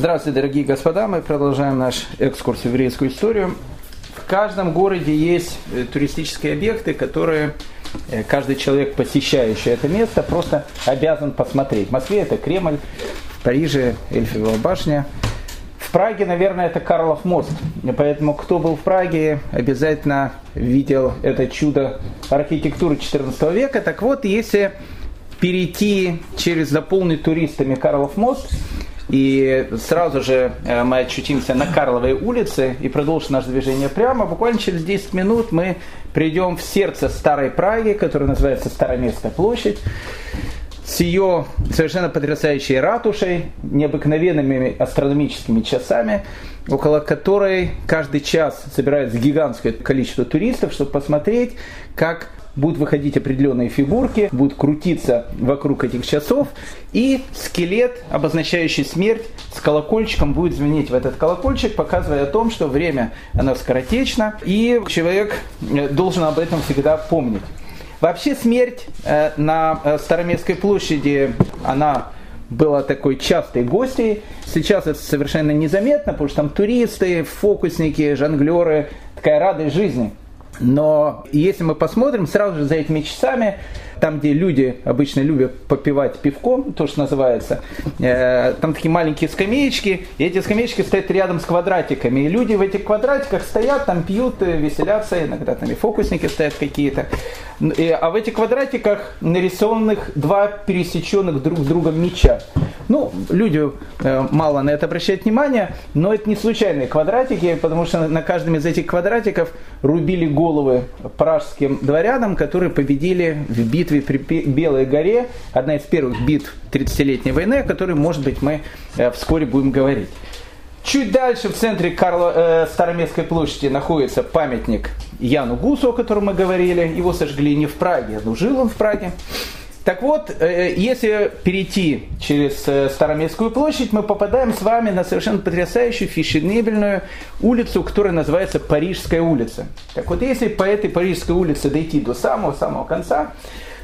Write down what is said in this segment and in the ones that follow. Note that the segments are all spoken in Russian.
Здравствуйте, дорогие господа. Мы продолжаем наш экскурс в еврейскую историю. В каждом городе есть э, туристические объекты, которые э, каждый человек, посещающий это место, просто обязан посмотреть. В Москве это Кремль, в Париже Эльфивая башня. В Праге, наверное, это Карлов мост. Поэтому кто был в Праге, обязательно видел это чудо архитектуры XIV века. Так вот, если перейти через заполненный туристами Карлов мост, и сразу же э, мы очутимся на Карловой улице и продолжим наше движение прямо. Буквально через 10 минут мы придем в сердце старой Праги, которая называется Староместная площадь с ее совершенно потрясающей ратушей, необыкновенными астрономическими часами, около которой каждый час собирается гигантское количество туристов, чтобы посмотреть, как будут выходить определенные фигурки, будут крутиться вокруг этих часов, и скелет, обозначающий смерть, с колокольчиком будет звенеть в этот колокольчик, показывая о том, что время, оно скоротечно, и человек э, должен об этом всегда помнить. Вообще смерть э, на э, Староместской площади, она была такой частой гостьей. Сейчас это совершенно незаметно, потому что там туристы, фокусники, жонглеры, такая радость жизни. Но если мы посмотрим сразу же за этими часами, там, где люди обычно любят попивать пивко, то, что называется, э, там такие маленькие скамеечки, и эти скамеечки стоят рядом с квадратиками, и люди в этих квадратиках стоят, там пьют, э, веселятся, иногда там и фокусники стоят какие-то. А в этих квадратиках нарисованных два пересеченных друг с другом меча. Ну, люди э, мало на это обращают внимание, но это не случайные квадратики, потому что на каждом из этих квадратиков рубили головы пражским дворянам, которые победили в битве при Белой горе, одна из первых битв 30-летней войны, о которой, может быть, мы э, вскоре будем говорить. Чуть дальше, в центре Карла, э, Староместской площади, находится памятник Яну Гусу, о котором мы говорили. Его сожгли не в Праге, но жил он в Праге. Так вот, э, если перейти через э, Староместскую площадь, мы попадаем с вами на совершенно потрясающую фешенебельную улицу, которая называется Парижская улица. Так вот, если по этой Парижской улице дойти до самого-самого конца,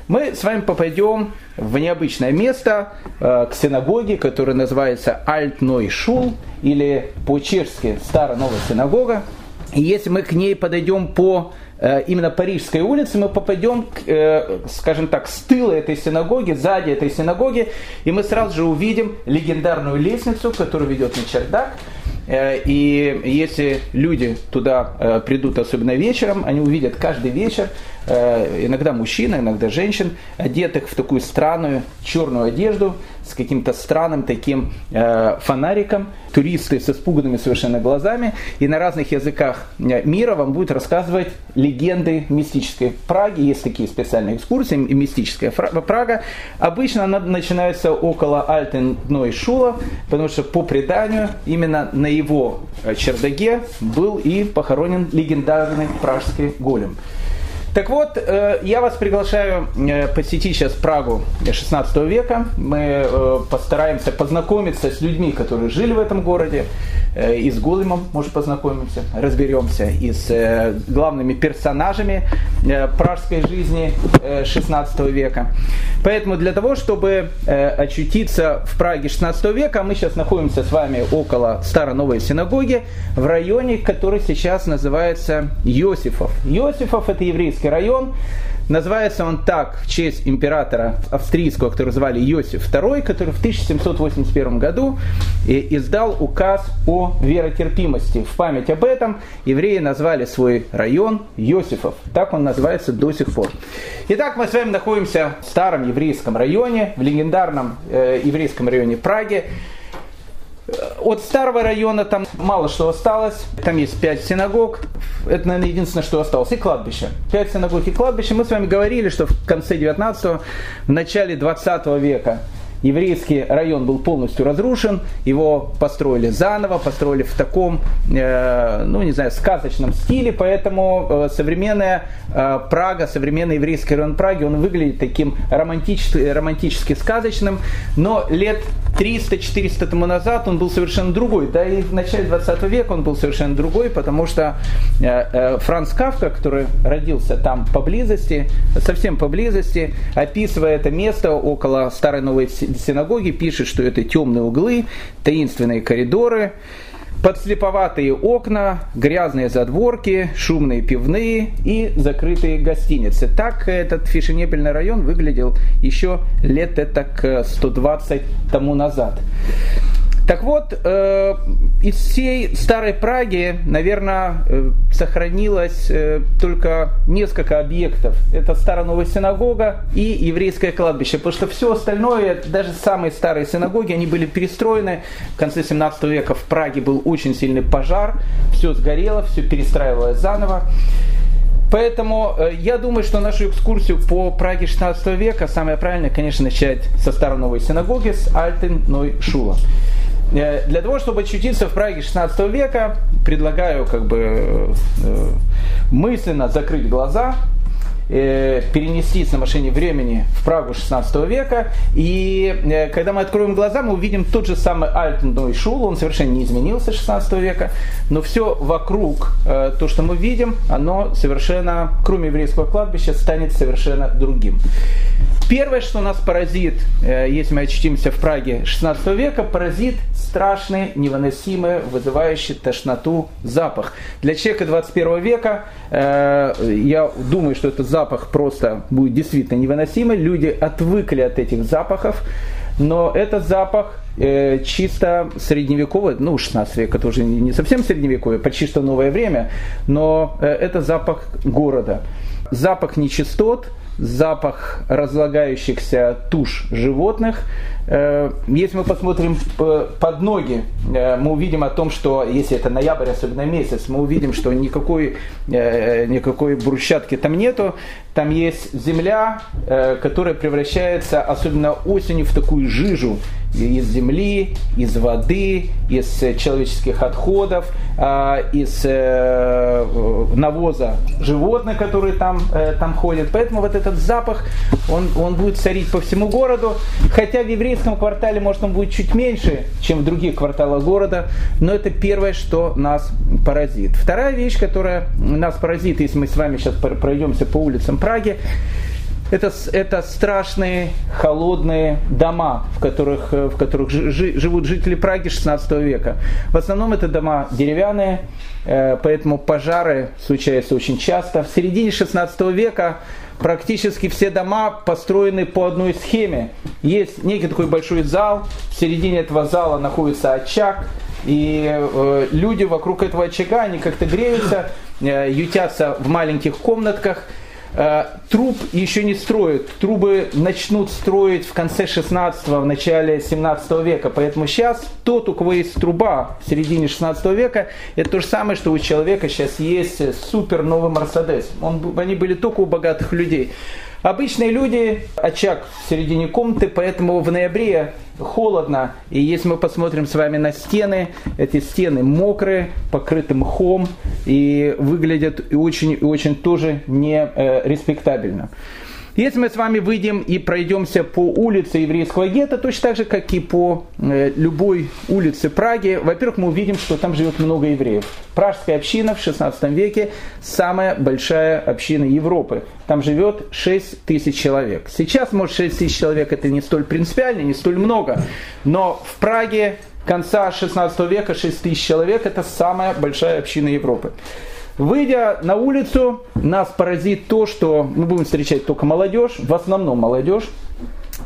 мы с вами попадем в необычное место, э, к синагоге, которая называется Альтной Шул, или по-чешски Старая Новая Синагога. И если мы к ней подойдем по э, именно Парижской улице, мы попадем, э, скажем так, с тыла этой синагоги, сзади этой синагоги, и мы сразу же увидим легендарную лестницу, которая ведет на чердак. И если люди туда придут, особенно вечером, они увидят каждый вечер Э, иногда мужчин, иногда женщин, одетых в такую странную черную одежду с каким-то странным таким э, фонариком, туристы с испуганными совершенно глазами, и на разных языках э, мира вам будет рассказывать легенды мистической Праги. Есть такие специальные экскурсии, мистическая Прага. Обычно она начинается около Альтенной Шула, потому что по преданию именно на его чердаге был и похоронен легендарный пражский голем. Так вот, э, я вас приглашаю э, посетить сейчас Прагу 16 века. Мы э, постараемся познакомиться с людьми, которые жили в этом городе. И с Големом, может, познакомимся, разберемся. И с главными персонажами пражской жизни 16 века. Поэтому для того, чтобы очутиться в Праге 16 века, мы сейчас находимся с вами около Старой-Новой синагоги в районе, который сейчас называется Йосифов. Йосифов – это еврейский Киевский район. Называется он так в честь императора австрийского, которого звали Иосиф II, который в 1781 году издал указ о веротерпимости. В память об этом евреи назвали свой район Иосифов. Так он называется до сих пор. Итак, мы с вами находимся в старом еврейском районе, в легендарном э, еврейском районе Праги. От старого района там мало что осталось. Там есть пять синагог. Это, наверное, единственное, что осталось. И кладбище. Пять синагог и кладбище. Мы с вами говорили, что в конце 19-го, в начале 20 века еврейский район был полностью разрушен, его построили заново, построили в таком, э, ну не знаю, сказочном стиле, поэтому э, современная э, Прага, современный еврейский район Праги, он выглядит таким романтически, романтически сказочным, но лет 300-400 тому назад он был совершенно другой. Да и в начале 20 века он был совершенно другой, потому что э, э, Франц Кавка, который родился там поблизости, совсем поблизости, описывая это место около Старой Новой Синагоги, пишет, что это темные углы, таинственные коридоры, подслеповатые окна, грязные задворки, шумные пивные и закрытые гостиницы. Так этот фешенебельный район выглядел еще лет это 120 тому назад. Так вот, э, из всей старой Праги, наверное, э, сохранилось э, только несколько объектов. Это старая новая синагога и еврейское кладбище. Потому что все остальное, даже самые старые синагоги, они были перестроены. В конце 17 века в Праге был очень сильный пожар. Все сгорело, все перестраивалось заново. Поэтому я думаю, что нашу экскурсию по Праге 16 века самое правильное, конечно, начать со старой новой синагоги, с Альтен Ной Шула. Э, для того, чтобы очутиться в Праге 16 века, предлагаю как бы э, мысленно закрыть глаза, э, перенестись на машине времени в Прагу 16 века. И когда мы откроем глаза, мы увидим тот же самый Альтенной Шул, он совершенно не изменился 16 века, но все вокруг, то, что мы видим, оно совершенно, кроме еврейского кладбища, станет совершенно другим. Первое, что нас поразит, если мы очутимся в Праге 16 века, поразит страшный, невыносимый, вызывающий тошноту запах. Для человека 21 века э, я думаю, что этот запах просто будет действительно невыносимый. Люди отвыкли от этих запахов. Но этот запах э, чисто средневековый, ну, 16 век, это уже не совсем средневековье, почти что новое время, но э, это запах города. Запах нечистот, запах разлагающихся туш животных. Э, если мы посмотрим под ноги, э, мы увидим о том, что если это ноябрь, особенно месяц, мы увидим, что никакой, э, никакой брусчатки там нету. Там есть земля, которая превращается, особенно осенью, в такую жижу из земли, из воды, из человеческих отходов, из навоза животных, которые там, там ходят. Поэтому вот этот запах, он, он будет царить по всему городу. Хотя в еврейском еврейском квартале, может, он будет чуть меньше, чем в других кварталах города, но это первое, что нас поразит. Вторая вещь, которая нас поразит, если мы с вами сейчас пройдемся по улицам Праги, это, это страшные холодные дома, в которых, в которых жи, живут жители Праги 16 века. В основном это дома деревянные, э, поэтому пожары случаются очень часто. В середине 16 века практически все дома построены по одной схеме. Есть некий такой большой зал, в середине этого зала находится очаг, и э, люди вокруг этого очага, они как-то греются, э, ютятся в маленьких комнатках – труб еще не строят. Трубы начнут строить в конце 16 в начале 17 века. Поэтому сейчас тот, у кого есть труба в середине 16 века, это то же самое, что у человека сейчас есть супер новый Мерседес. Он, они были только у богатых людей. Обычные люди, очаг в середине комнаты, поэтому в ноябре холодно. И если мы посмотрим с вами на стены, эти стены мокрые, покрыты мхом и выглядят очень, очень тоже не э, респектабельно. Если мы с вами выйдем и пройдемся по улице еврейского гетто, точно так же, как и по э, любой улице Праги, во-первых, мы увидим, что там живет много евреев. Пражская община в 16 веке самая большая община Европы. Там живет 6 тысяч человек. Сейчас, может, 6 тысяч человек это не столь принципиально, не столь много, но в Праге конца 16 века 6 тысяч человек это самая большая община Европы. Выйдя на улицу, нас поразит то, что мы будем встречать только молодежь, в основном молодежь.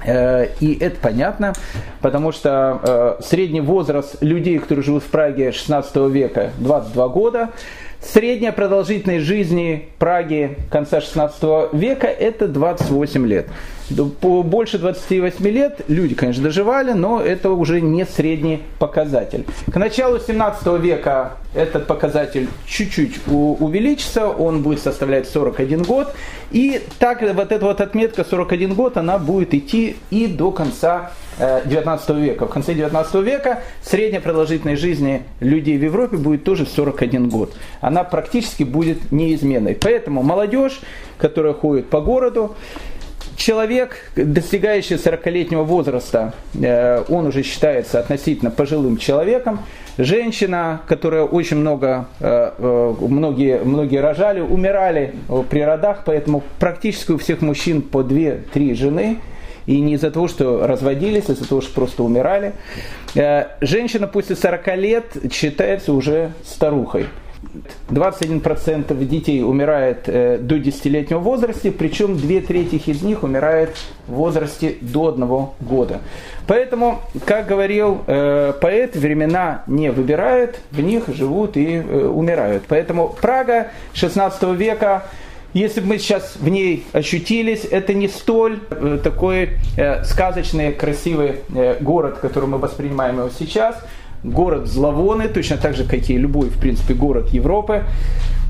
Э, и это понятно, потому что э, средний возраст людей, которые живут в Праге 16 века, 22 года. Средняя продолжительность жизни Праги конца 16 века это 28 лет. По больше 28 лет люди, конечно, доживали, но это уже не средний показатель. К началу 17 века этот показатель чуть-чуть увеличится, он будет составлять 41 год. И так вот эта вот отметка 41 год, она будет идти и до конца 19 э, века. В конце 19 века средняя продолжительность жизни людей в Европе будет тоже 41 год. Она практически будет неизменной. Поэтому молодежь, которая ходит по городу, человек, достигающий 40-летнего возраста, э, он уже считается относительно пожилым человеком. Женщина, которая очень много, э, э, многие, многие рожали, умирали при родах, поэтому практически у всех мужчин по 2-3 жены. И не из-за того, что разводились, а из-за того, что просто умирали. Женщина после 40 лет считается уже старухой. 21% детей умирает э, до 10-летнего возраста, причем две трети из них умирает в возрасте до одного года. Поэтому, как говорил э, поэт, времена не выбирают, в них живут и э, умирают. Поэтому Прага 16 века если бы мы сейчас в ней ощутились, это не столь такой сказочный, красивый город, который мы воспринимаем его сейчас город зловонный, точно так же, как и любой, в принципе, город Европы,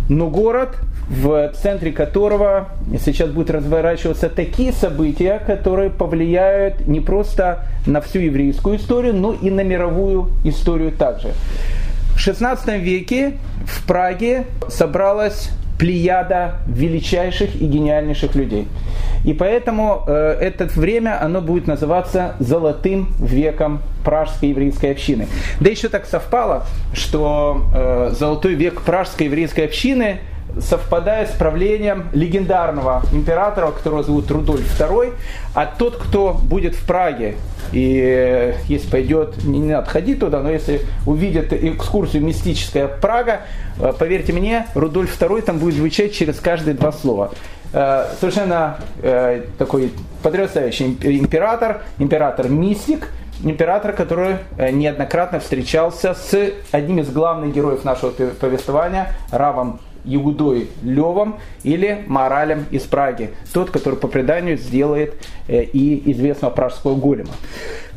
но город, в центре которого сейчас будут разворачиваться такие события, которые повлияют не просто на всю еврейскую историю, но и на мировую историю также. В XVI веке в Праге собралась плеяда величайших и гениальнейших людей. И поэтому э, это время, оно будет называться золотым веком пражской еврейской общины. Да еще так совпало, что э, золотой век пражской еврейской общины совпадает с правлением легендарного императора, которого зовут Рудольф II, а тот, кто будет в Праге, и э, если пойдет, не, не надо ходить туда, но если увидит экскурсию «Мистическая Прага», э, поверьте мне, Рудольф II там будет звучать через каждые два слова. Э, совершенно такой потрясающий император, император-мистик, император, который неоднократно встречался с одним из главных героев нашего повествования, Равом Югудой Левом или Моралем из Праги. Тот, который по преданию сделает э, и известного пражского голема.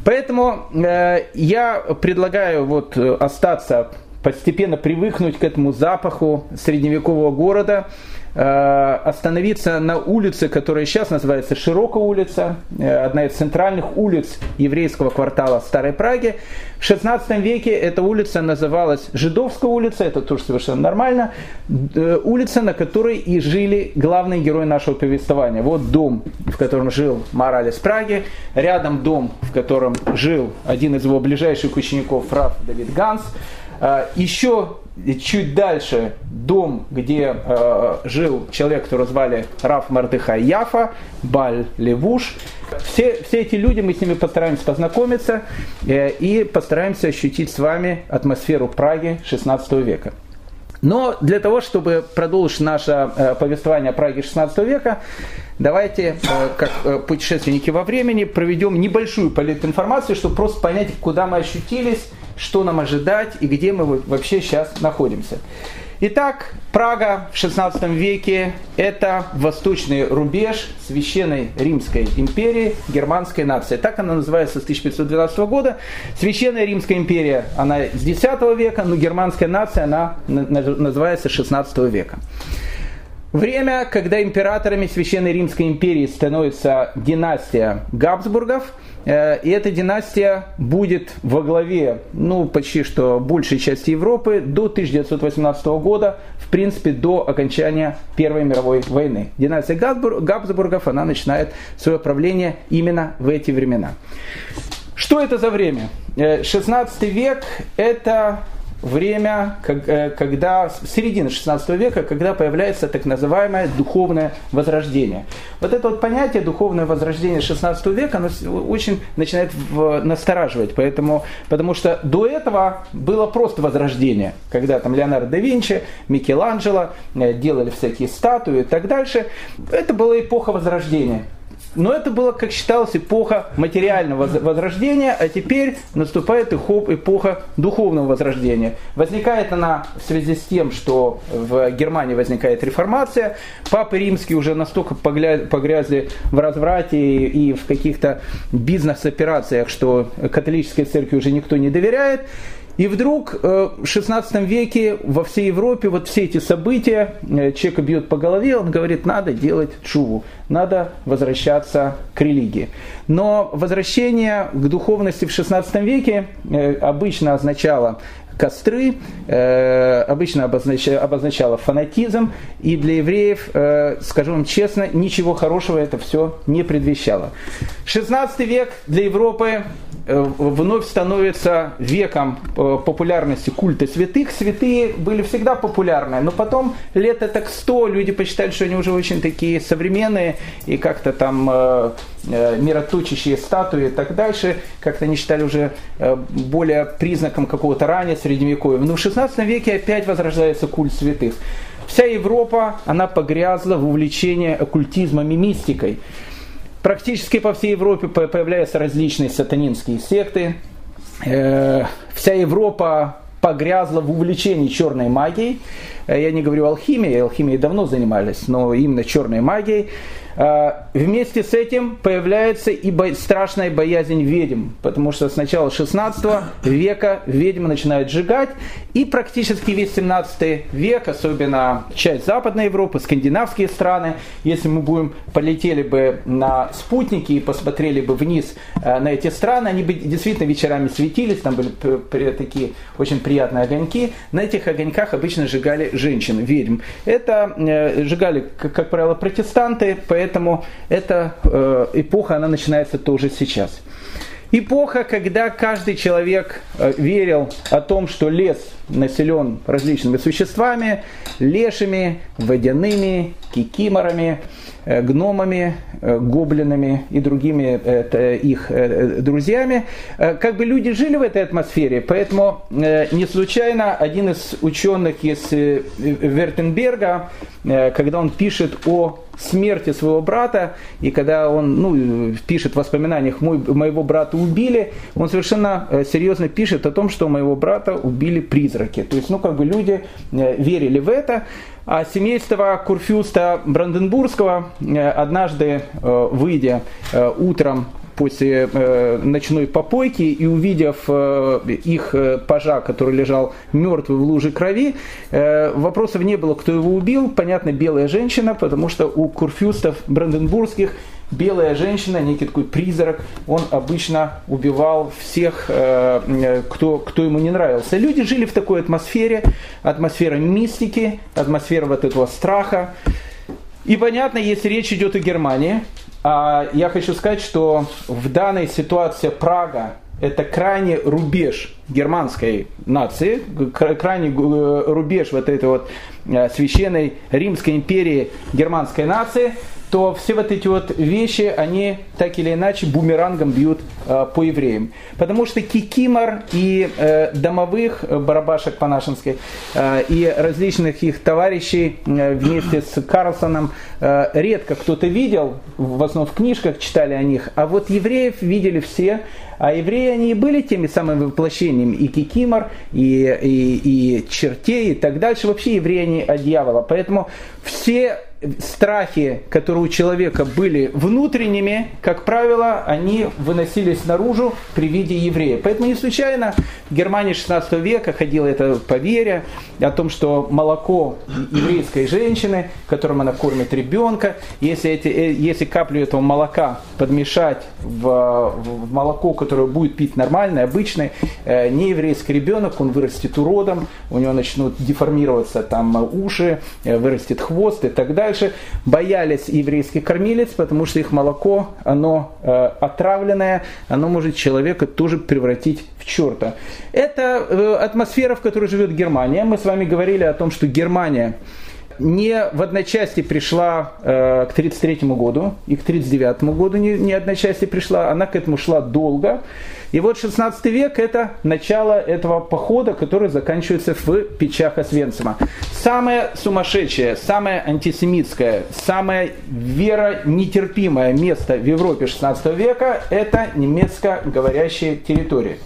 Поэтому э, я предлагаю вот э, остаться, постепенно привыкнуть к этому запаху средневекового города, остановиться на улице, которая сейчас называется Широкая улица, э, одна из центральных улиц еврейского квартала Старой Праги. В 16 веке эта улица называлась Жидовская улица, это тоже совершенно нормально, э, улица, на которой и жили главные герои нашего повествования. Вот дом, в котором жил Мораль из Праги, рядом дом, в котором жил один из его ближайших учеников, Раф Давид Ганс, еще чуть дальше дом, где э, жил человек, которого звали Раф Мардыхай Яфа, Баль Левуш. Все, все эти люди, мы с ними постараемся познакомиться э, и постараемся ощутить с вами атмосферу Праги 16 века. Но для того, чтобы продолжить наше э, повествование о Праге 16 века, давайте, э, как э, путешественники во времени, проведем небольшую политинформацию, чтобы просто понять, куда мы ощутились, что нам ожидать и где мы вообще сейчас находимся. Итак, Прага в 16 веке – это восточный рубеж Священной Римской империи, германской нации. Так она называется с 1512 года. Священная Римская империя, она с 10 века, но германская нация, она называется с 16 века. Время, когда императорами Священной Римской империи становится династия Габсбургов – Э, и эта династия будет во главе, ну, почти что большей части Европы до 1918 года, в принципе, до окончания Первой мировой войны. Династия Габсбургов, она начинает свое правление именно в эти времена. Что это за время? 16 э, век – это время, э, когда, середина 16 века, когда появляется так называемое духовное возрождение. Вот это вот понятие духовное возрождение 16 века, оно очень начинает настораживать, поэтому, потому что до этого было просто возрождение, когда там Леонардо да Винчи, Микеланджело э, делали всякие статуи и так дальше. Это была эпоха возрождения. Но это было, как считалось, эпоха материального возрождения, а теперь наступает эпоха духовного возрождения. Возникает она в связи с тем, что в Германии возникает реформация, папы римские уже настолько погрязли в разврате и в каких-то бизнес-операциях, что католической церкви уже никто не доверяет. И вдруг э, в 16 веке во всей Европе вот все эти события, э, человека бьет по голове, он говорит, надо делать чуву, надо возвращаться к религии. Но возвращение к духовности в 16 веке э, обычно означало костры, обычно обозначало, фанатизм, и для евреев, скажу вам честно, ничего хорошего это все не предвещало. 16 век для Европы вновь становится веком э, популярности культа святых. Святые были всегда популярны, но потом лет так 100 люди посчитали, что они уже очень такие современные и как-то там э, э, мироточащие статуи и так дальше, как-то они считали уже э, более признаком какого-то ранее средневековья. Но в 16 веке опять возрождается культ святых. Вся Европа, она погрязла в увлечении оккультизмом и мистикой. Практически по всей Европе появляются различные сатанинские секты. Э, вся Европа погрязла в увлечении черной магией. Э, я не говорю алхимии, алхимией давно занимались, но именно черной магией. А, вместе с этим появляется и страшная боязнь ведьм, потому что с начала 16 века ведьмы начинают сжигать, и практически весь 17 век, особенно часть Западной Европы, скандинавские страны, если мы будем полетели бы на спутники и посмотрели бы вниз а, на эти страны, они бы действительно вечерами светились, там были такие очень приятные огоньки, на этих огоньках обычно сжигали женщин, ведьм. Это э, сжигали, как правило, протестанты, поэтому Поэтому эта э, эпоха, она начинается тоже сейчас. Эпоха, когда каждый человек э, верил о том, что лес населен различными существами, лешими, водяными, кикиморами, э, гномами, э, гоблинами и другими их друзьями. Как бы люди жили в этой атмосфере, поэтому не случайно один из ученых из Вертенберга, когда он пишет о смерти своего брата, и когда он ну, пишет в воспоминаниях «Мой, «моего брата убили», он совершенно серьезно пишет о том, что моего брата убили призраки. То есть, ну, как бы люди э, верили в это. А семейство Курфюста Бранденбургского э, однажды, э, выйдя утром после ночной попойки и увидев их э, пажа, который лежал мертвый в луже крови, вопросов не было, кто его убил. Понятно, белая женщина, потому что у курфюстов бранденбургских белая женщина, некий такой призрак, он обычно убивал всех, э, кто, кто ему не нравился. Люди жили в такой атмосфере, атмосфера мистики, атмосфера вот этого страха. И понятно, если речь идет о Германии, а я хочу сказать, что в данной ситуации Прага это крайний рубеж германской нации, крайний э, рубеж вот этой вот э, священной Римской империи германской нации – то все вот эти вот вещи, они так или иначе бумерангом бьют э, по евреям. Потому что кикимор и э, домовых э, барабашек по-нашенски и различных их товарищей вместе с Карлсоном редко кто-то видел, в основном в книжках читали о них, а вот евреев видели все, а евреи, они и были теми самыми воплощениями и кикимор, и, и, и чертей, и так дальше. Вообще евреи, они от дьявола. Поэтому все страхи, которые у человека были внутренними, как правило, они выносились наружу при виде еврея. Поэтому не случайно в Германии 16 века ходило это поверье о том, что молоко еврейской женщины, которым она кормит ребенка, если, эти, э, если каплю этого молока подмешать в, в молоко, которое будет пить нормальный, обычный, э, нееврейский ребенок, он вырастет уродом, у него начнут деформироваться там уши, э, вырастет хвост и так далее дальше, боялись еврейских кормилец, потому что их молоко, оно э, отравленное, оно может человека тоже превратить в черта. Это э, атмосфера, в которой живет Германия. Мы с вами говорили о том, что Германия не в одночасье пришла э, к 1933 году и к 1939 году не, не одночасье пришла, она к этому шла долго. И вот 16 век это начало этого похода, который заканчивается в печах Освенцима. Самое сумасшедшее, самое антисемитское, самое веронетерпимое место в Европе 16 века это немецко-говорящие территории.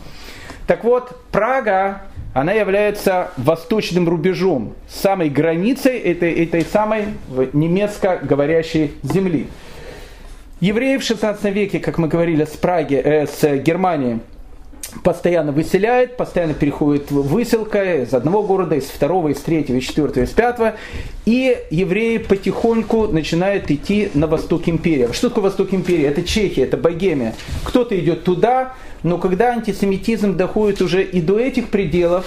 Так вот, Прага она является восточным рубежом, самой границей этой, этой самой немецко говорящей земли. Евреи в 16 веке, как мы говорили, с Праги, э, с Германии, постоянно выселяет, постоянно переходит выселка из одного города, из второго, из третьего, из четвертого, из пятого. И евреи потихоньку начинают идти на восток империи. Что такое восток империи? Это Чехия, это Богемия. Кто-то идет туда, но когда антисемитизм доходит уже и до этих пределов,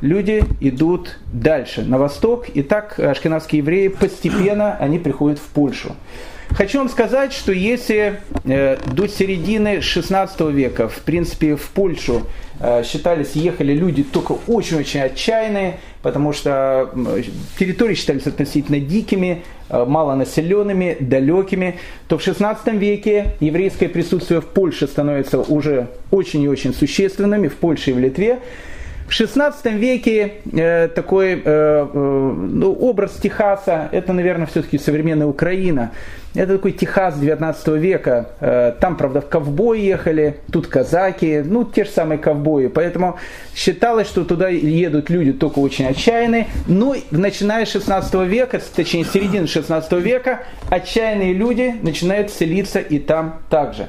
люди идут дальше, на восток, и так ашкенадские евреи постепенно они приходят в Польшу. Хочу вам сказать, что если э, до середины 16 века, в принципе, в Польшу э, считались, ехали люди только очень-очень отчаянные, потому что территории считались относительно дикими, э, малонаселенными, далекими, то в 16 веке еврейское присутствие в Польше становится уже очень и очень существенным, и в Польше и в Литве. В XVI веке э, такой э, э, ну, образ Техаса, это, наверное, все-таки современная Украина. Это такой Техас 19 века. Э, там, правда, в ковбои ехали, тут казаки, ну, те же самые ковбои. Поэтому считалось, что туда едут люди только очень отчаянные. Но начиная с 16 века, точнее, с середины 16 века, отчаянные люди начинают селиться и там также.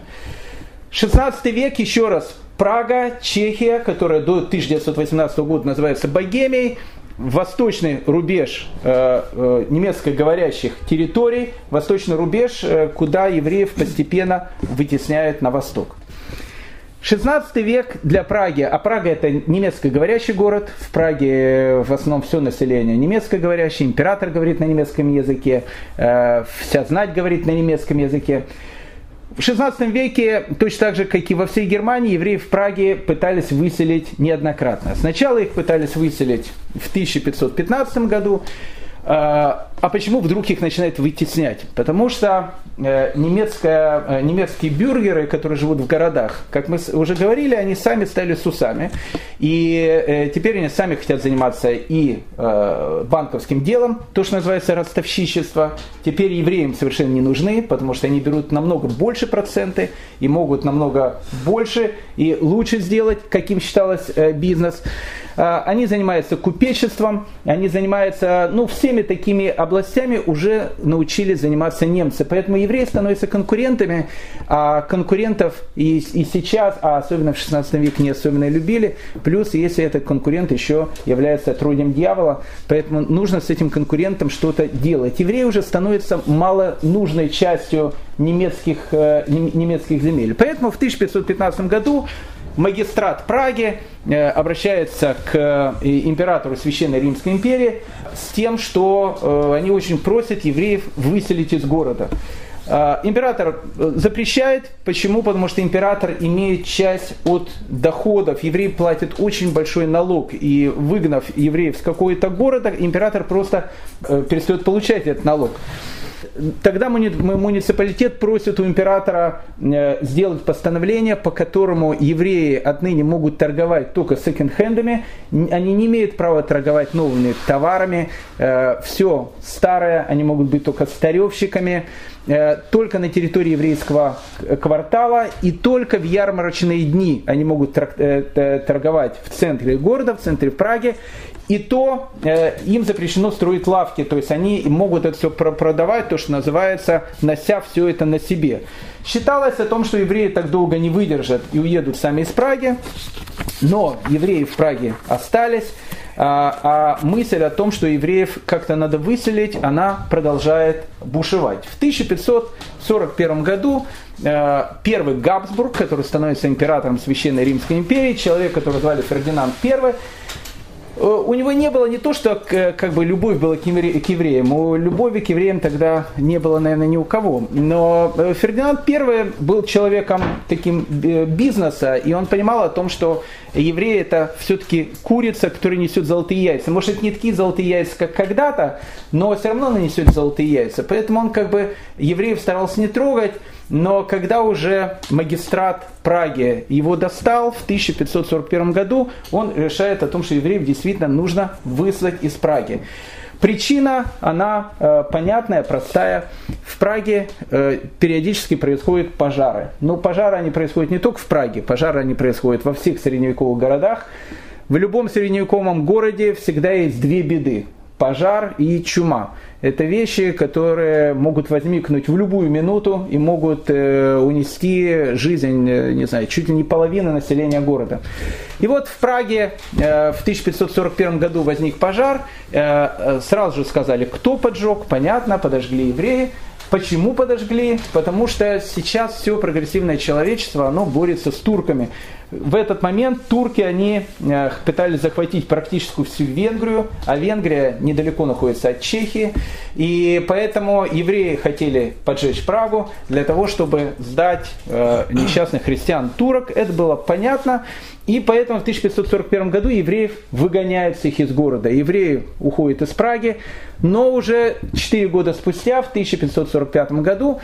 16 век, еще раз, Прага, Чехия, которая до 1918 года называется Богемией, восточный рубеж э, э, немецкоговорящих территорий, восточный рубеж, э, куда евреев постепенно вытесняют на восток. 16 век для Праги, а Прага это немецкоговорящий город, в Праге э, в основном все население немецкоговорящее, император говорит на немецком языке, э, вся знать говорит на немецком языке. В XVI веке, точно так же, как и во всей Германии, евреи в Праге пытались выселить неоднократно. Сначала их пытались выселить в 1515 году, а, а почему вдруг их начинает вытеснять? Потому что э, немецкая, э, немецкие бюргеры, которые живут в городах, как мы уже говорили, они сами стали с усами. И э, теперь они сами хотят заниматься и банковским делом, то, что называется ростовщичество. Теперь евреям совершенно не нужны, потому что они берут намного больше проценты и могут намного больше и лучше сделать, каким считалось бизнес. А, они занимаются купечеством, они занимаются, ну, всеми такими областями уже научились заниматься немцы. Поэтому евреи становятся конкурентами, а конкурентов и, и сейчас, а особенно в 16 веке не особенно любили. Плюс, если этот конкурент еще является трудем дьявола, поэтому нужно с этим конкурентом что-то делать. Евреи уже становятся мало нужной частью немецких, э, немецких земель. Поэтому в 1515 году магистрат Праги э, обращается к э, императору Священной Римской империи с тем, что э, они очень просят евреев выселить из города. Император запрещает. Почему? Потому что император имеет часть от доходов. Евреи платят очень большой налог. И выгнав евреев с какого-то города, император просто перестает получать этот налог. Тогда муниципалитет просит у императора э, сделать постановление, по которому евреи отныне могут торговать только секонд-хендами, они не имеют права торговать новыми товарами, э, все старое, они могут быть только старевщиками, э, только на территории еврейского квартала и только в ярмарочные дни они могут торговать в центре города, в центре Праги и то э, им запрещено строить лавки, то есть они могут это все продавать, то, что называется, нося все это на себе. Считалось о том, что евреи так долго не выдержат и уедут сами из Праги, но евреи в Праге остались, а, а мысль о том, что евреев как-то надо выселить, она продолжает бушевать. В 1541 году э, первый Габсбург, который становится императором Священной Римской империи, человек, которого звали Фердинанд I, у него не было не то, что как бы любовь была к евреям, у любови к евреям тогда не было, наверное, ни у кого. Но э, Фердинанд I был человеком таким э, бизнеса, и он понимал о том, что евреи это все-таки курица, которая несет золотые яйца. Может, это не такие золотые яйца, как когда-то, но все равно она несет золотые яйца. Поэтому он как бы евреев старался не трогать, но когда уже магистрат Праги его достал в 1541 году, он решает о том, что евреев действительно нужно выслать из Праги. Причина, она э, понятная, простая. В Праге э, периодически происходят пожары. Но пожары они происходят не только в Праге, пожары они происходят во всех средневековых городах. В любом средневековом городе всегда есть две беды пожар и чума. Это вещи, которые могут возникнуть в любую минуту и могут э, унести жизнь, э, не знаю, чуть ли не половины населения города. И вот в Праге э, в 1541 году возник пожар. Э, э, сразу же сказали, кто поджег, понятно, подожгли евреи. Почему подожгли? Потому что сейчас все прогрессивное человечество, оно борется с турками. В этот момент турки, они э, пытались захватить практически всю Венгрию, а Венгрия недалеко находится от Чехии, и поэтому евреи хотели поджечь Прагу для того, чтобы сдать э, несчастных христиан турок. Это было понятно, и поэтому в 1541 году евреев выгоняют всех из города. Евреи уходят из Праги, но уже 4 года спустя, в 1545 году,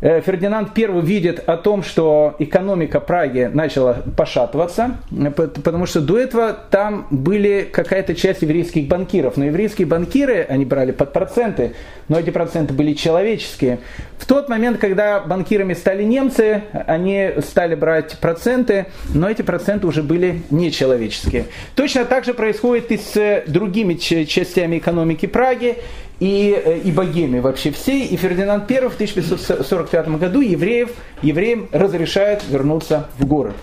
Фердинанд I видит о том, что экономика Праги начала пошатываться, э, потому что до этого там были какая-то часть еврейских банкиров. Но еврейские банкиры, они брали под проценты, но эти проценты были человеческие. В тот момент, когда банкирами стали немцы, они стали брать проценты, но эти проценты уже были нечеловеческие. Точно так же происходит и с другими частями экономики Праги и, э, и Богемии вообще всей. И Фердинанд I в 1545 году евреев, евреям разрешает вернуться в город.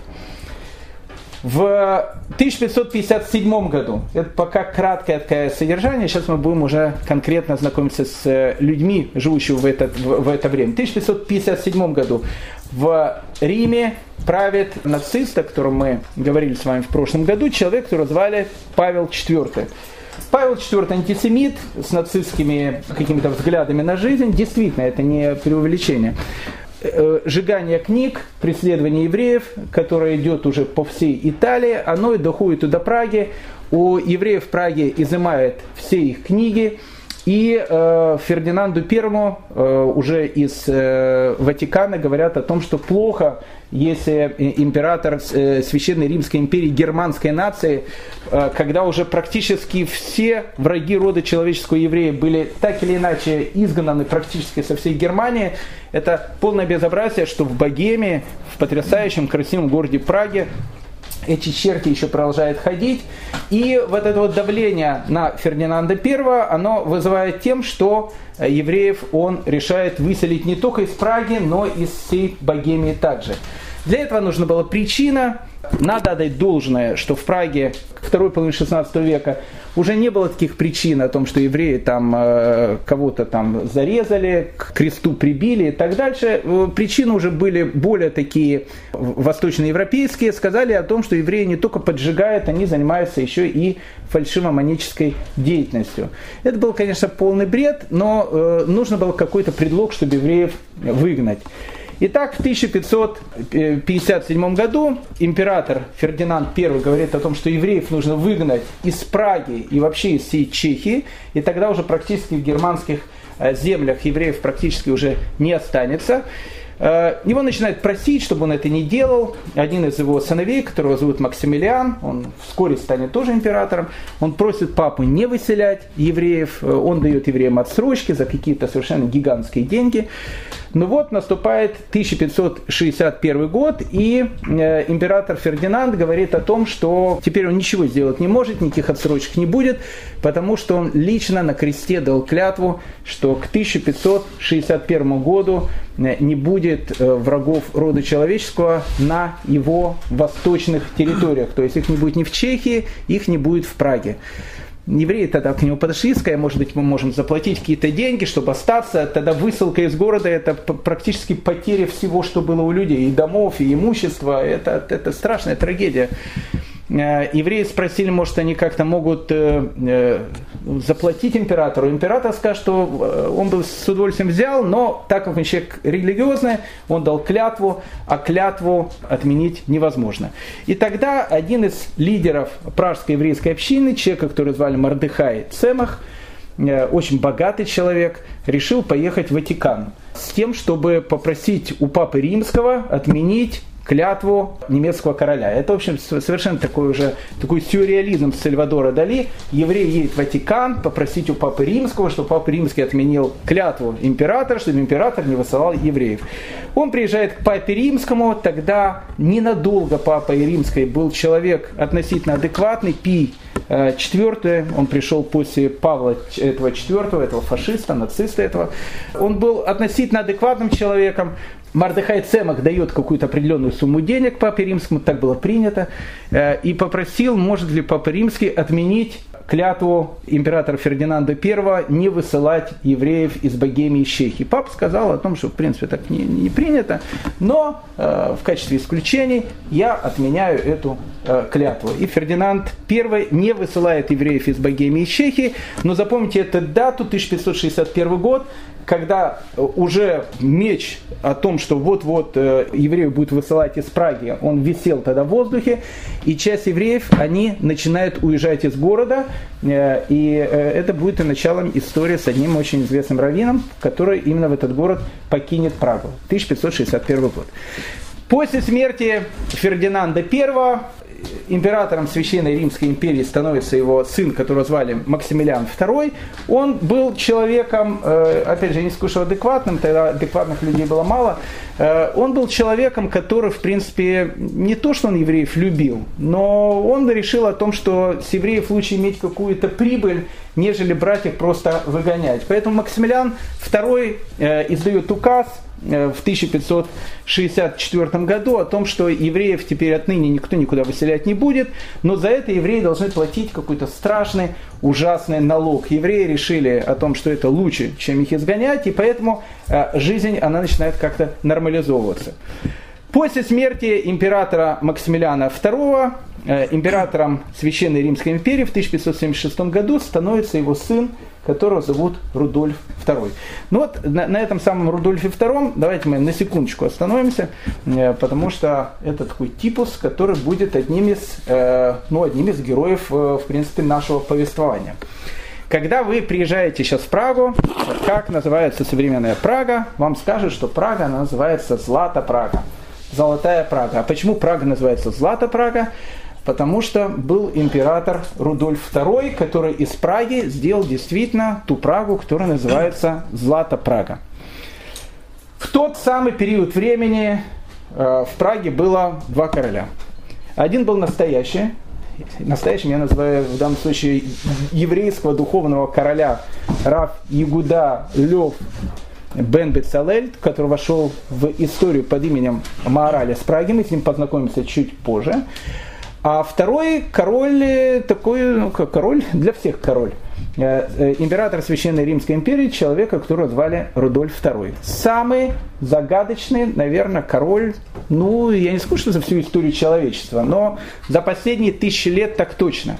В 1557 году, это пока краткое такое содержание, сейчас мы будем уже конкретно знакомиться с э, людьми, живущими в это, в, в это время. В 1557 году в Риме правит нацист, о котором мы говорили с вами в прошлом году, человек, которого звали Павел IV. Павел IV антисемит с нацистскими какими-то взглядами на жизнь. Действительно, это не преувеличение. Э, сжигание книг, преследование евреев, которое идет уже по всей Италии, оно и доходит и до Праги. У евреев в Праге изымают все их книги, и э, Фердинанду Первому э, уже из э, Ватикана говорят о том, что плохо, если император э, Священной Римской империи германской нации, э, когда уже практически все враги рода человеческого еврея были так или иначе изгнаны практически со всей Германии, это полное безобразие, что в Богеме, в потрясающем красивом городе Праге, эти черти еще продолжают ходить. И вот это вот давление на Фердинанда I, оно вызывает тем, что евреев он решает выселить не только из Праги, но и из всей Богемии также. Для этого нужна была причина, надо отдать должное, что в Праге второй половине 16 века уже не было таких причин о том, что евреи там э, кого-то там зарезали, к кресту прибили и так дальше. Э, причины уже были более такие восточноевропейские. Сказали о том, что евреи не только поджигают, они занимаются еще и фальшиво-манической деятельностью. Это был, конечно, полный бред, но э, нужно было какой-то предлог, чтобы евреев выгнать. Итак, в 1557 году император Фердинанд I говорит о том, что евреев нужно выгнать из Праги и вообще из всей Чехии, и тогда уже практически в германских э, землях евреев практически уже не останется. Э, его начинает просить, чтобы он это не делал. Один из его сыновей, которого зовут Максимилиан, он вскоре станет тоже императором, он просит папу не выселять евреев, э, он дает евреям отсрочки за какие-то совершенно гигантские деньги. Ну вот наступает 1561 год, и э, император Фердинанд говорит о том, что теперь он ничего сделать не может, никаких отсрочек не будет, потому что он лично на кресте дал клятву, что к 1561 году э, не будет э, врагов рода человеческого на его восточных территориях. То есть их не будет ни в Чехии, их не будет в Праге евреи тогда к нему подошли, сказали, может быть, мы можем заплатить какие-то деньги, чтобы остаться. Тогда высылка из города – это практически потеря всего, что было у людей, и домов, и имущества. Это, это страшная трагедия. Э, евреи спросили, может, они как-то могут э, э, заплатить императору. Император скажет, что он бы с удовольствием взял, но так как он человек религиозный, он дал клятву, а клятву отменить невозможно. И тогда один из лидеров пражской еврейской общины, человека, который звали Мардыхай Цемах, очень богатый человек, решил поехать в Ватикан с тем, чтобы попросить у Папы Римского отменить клятву немецкого короля. Это, в общем, совершенно такой уже такой сюрреализм Сальвадора Дали. Еврей едет в Ватикан попросить у Папы Римского, чтобы Папа Римский отменил клятву императора, чтобы император не высылал евреев. Он приезжает к Папе Римскому, тогда ненадолго Папой Римской был человек относительно адекватный, Пий IV, он пришел после Павла этого IV, этого фашиста, нациста этого. Он был относительно адекватным человеком, Мардыхай Цемах дает какую-то определенную сумму денег Папе Римскому, так было принято, э, и попросил, может ли Папа Римский отменить клятву императора Фердинанда I не высылать евреев из Богемии и Чехии. Папа сказал о том, что в принципе так не, не принято, но э, в качестве исключений я отменяю эту э, клятву. И Фердинанд I не высылает евреев из Богемии и Чехии, но запомните эту дату, 1561 год, когда уже меч о том, что вот-вот э, евреев будут высылать из Праги, он висел тогда в воздухе, и часть евреев, они начинают уезжать из города, э, и э, это будет и началом истории с одним очень известным раввином, который именно в этот город покинет Прагу. 1561 год. После смерти Фердинанда I императором Священной Римской империи становится его сын, которого звали Максимилиан II. Он был человеком, э, опять же, не скажу адекватным, тогда адекватных людей было мало. Э, он был человеком, который, в принципе, не то, что он евреев любил, но он решил о том, что с евреев лучше иметь какую-то прибыль, нежели брать их просто выгонять. Поэтому Максимилиан II э, издает указ – в 1564 году о том, что евреев теперь отныне никто никуда выселять не будет, но за это евреи должны платить какой-то страшный, ужасный налог. Евреи решили о том, что это лучше, чем их изгонять, и поэтому э, жизнь, она начинает как-то нормализовываться. После смерти императора Максимилиана II, э, императором Священной Римской империи в 1576 году становится его сын которого зовут Рудольф II. Ну вот на, на этом самом Рудольфе II давайте мы на секундочку остановимся, э, потому что это такой типус, который будет одним из, э, ну, одним из героев, э, в принципе, нашего повествования. Когда вы приезжаете сейчас в Прагу, как называется современная Прага, вам скажут, что Прага называется Злата Прага. Золотая Прага. А почему Прага называется Злата Прага? Потому что был император Рудольф II, который из Праги сделал действительно ту Прагу, которая называется Злата Прага. В тот самый период времени э, в Праге было два короля. Один был настоящий, настоящим я называю в данном случае еврейского духовного короля Раф Ягуда Лев Бен Бецалель, который вошел в историю под именем Маораля с Праги, мы с ним познакомимся чуть позже. А второй король, э, такой, ну, как король, для всех король. Э, э, император Священной Римской империи, человека, которого звали Рудольф II. Самый загадочный, наверное, король, ну, я не скажу, что за всю историю человечества, но за последние тысячи лет так точно.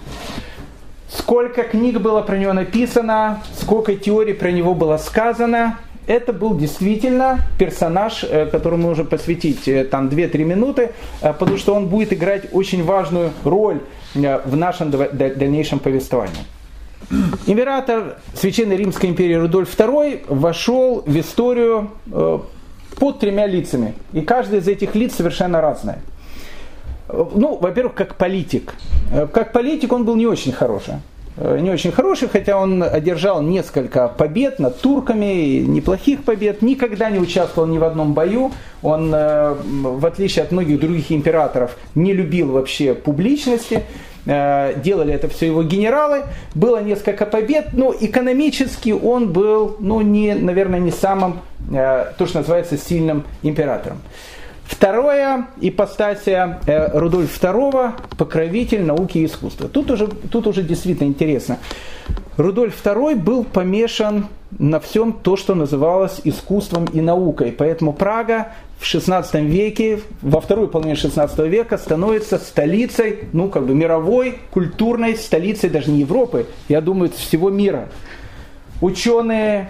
Сколько книг было про него написано, сколько теорий про него было сказано – это был действительно персонаж, э, которому нужно посвятить э, там 2-3 минуты, э, потому что он будет играть очень важную роль в нашем дальнейшем повествовании. Император Священной Римской империи Рудольф II вошел в историю под тремя лицами. И каждый из этих лиц совершенно разное. Ну, во-первых, как политик. Как политик он был не очень хороший. Э, не очень хороший, хотя он одержал несколько побед над турками, неплохих побед, никогда не участвовал ни в одном бою. Он, э, в отличие от многих других императоров, не любил вообще публичности. Э, делали это все его генералы. Было несколько побед, но экономически он был, ну, не, наверное, не самым, то, что называется, сильным императором. Второе, ипостасия э, Рудольф II, покровитель науки и искусства. Тут уже, тут уже действительно интересно. Рудольф II был помешан на всем то, что называлось искусством и наукой. Поэтому Прага в XVI веке, во второй половине XVI века становится столицей, ну, как бы мировой, культурной столицей даже не Европы, я думаю, всего мира. Ученые,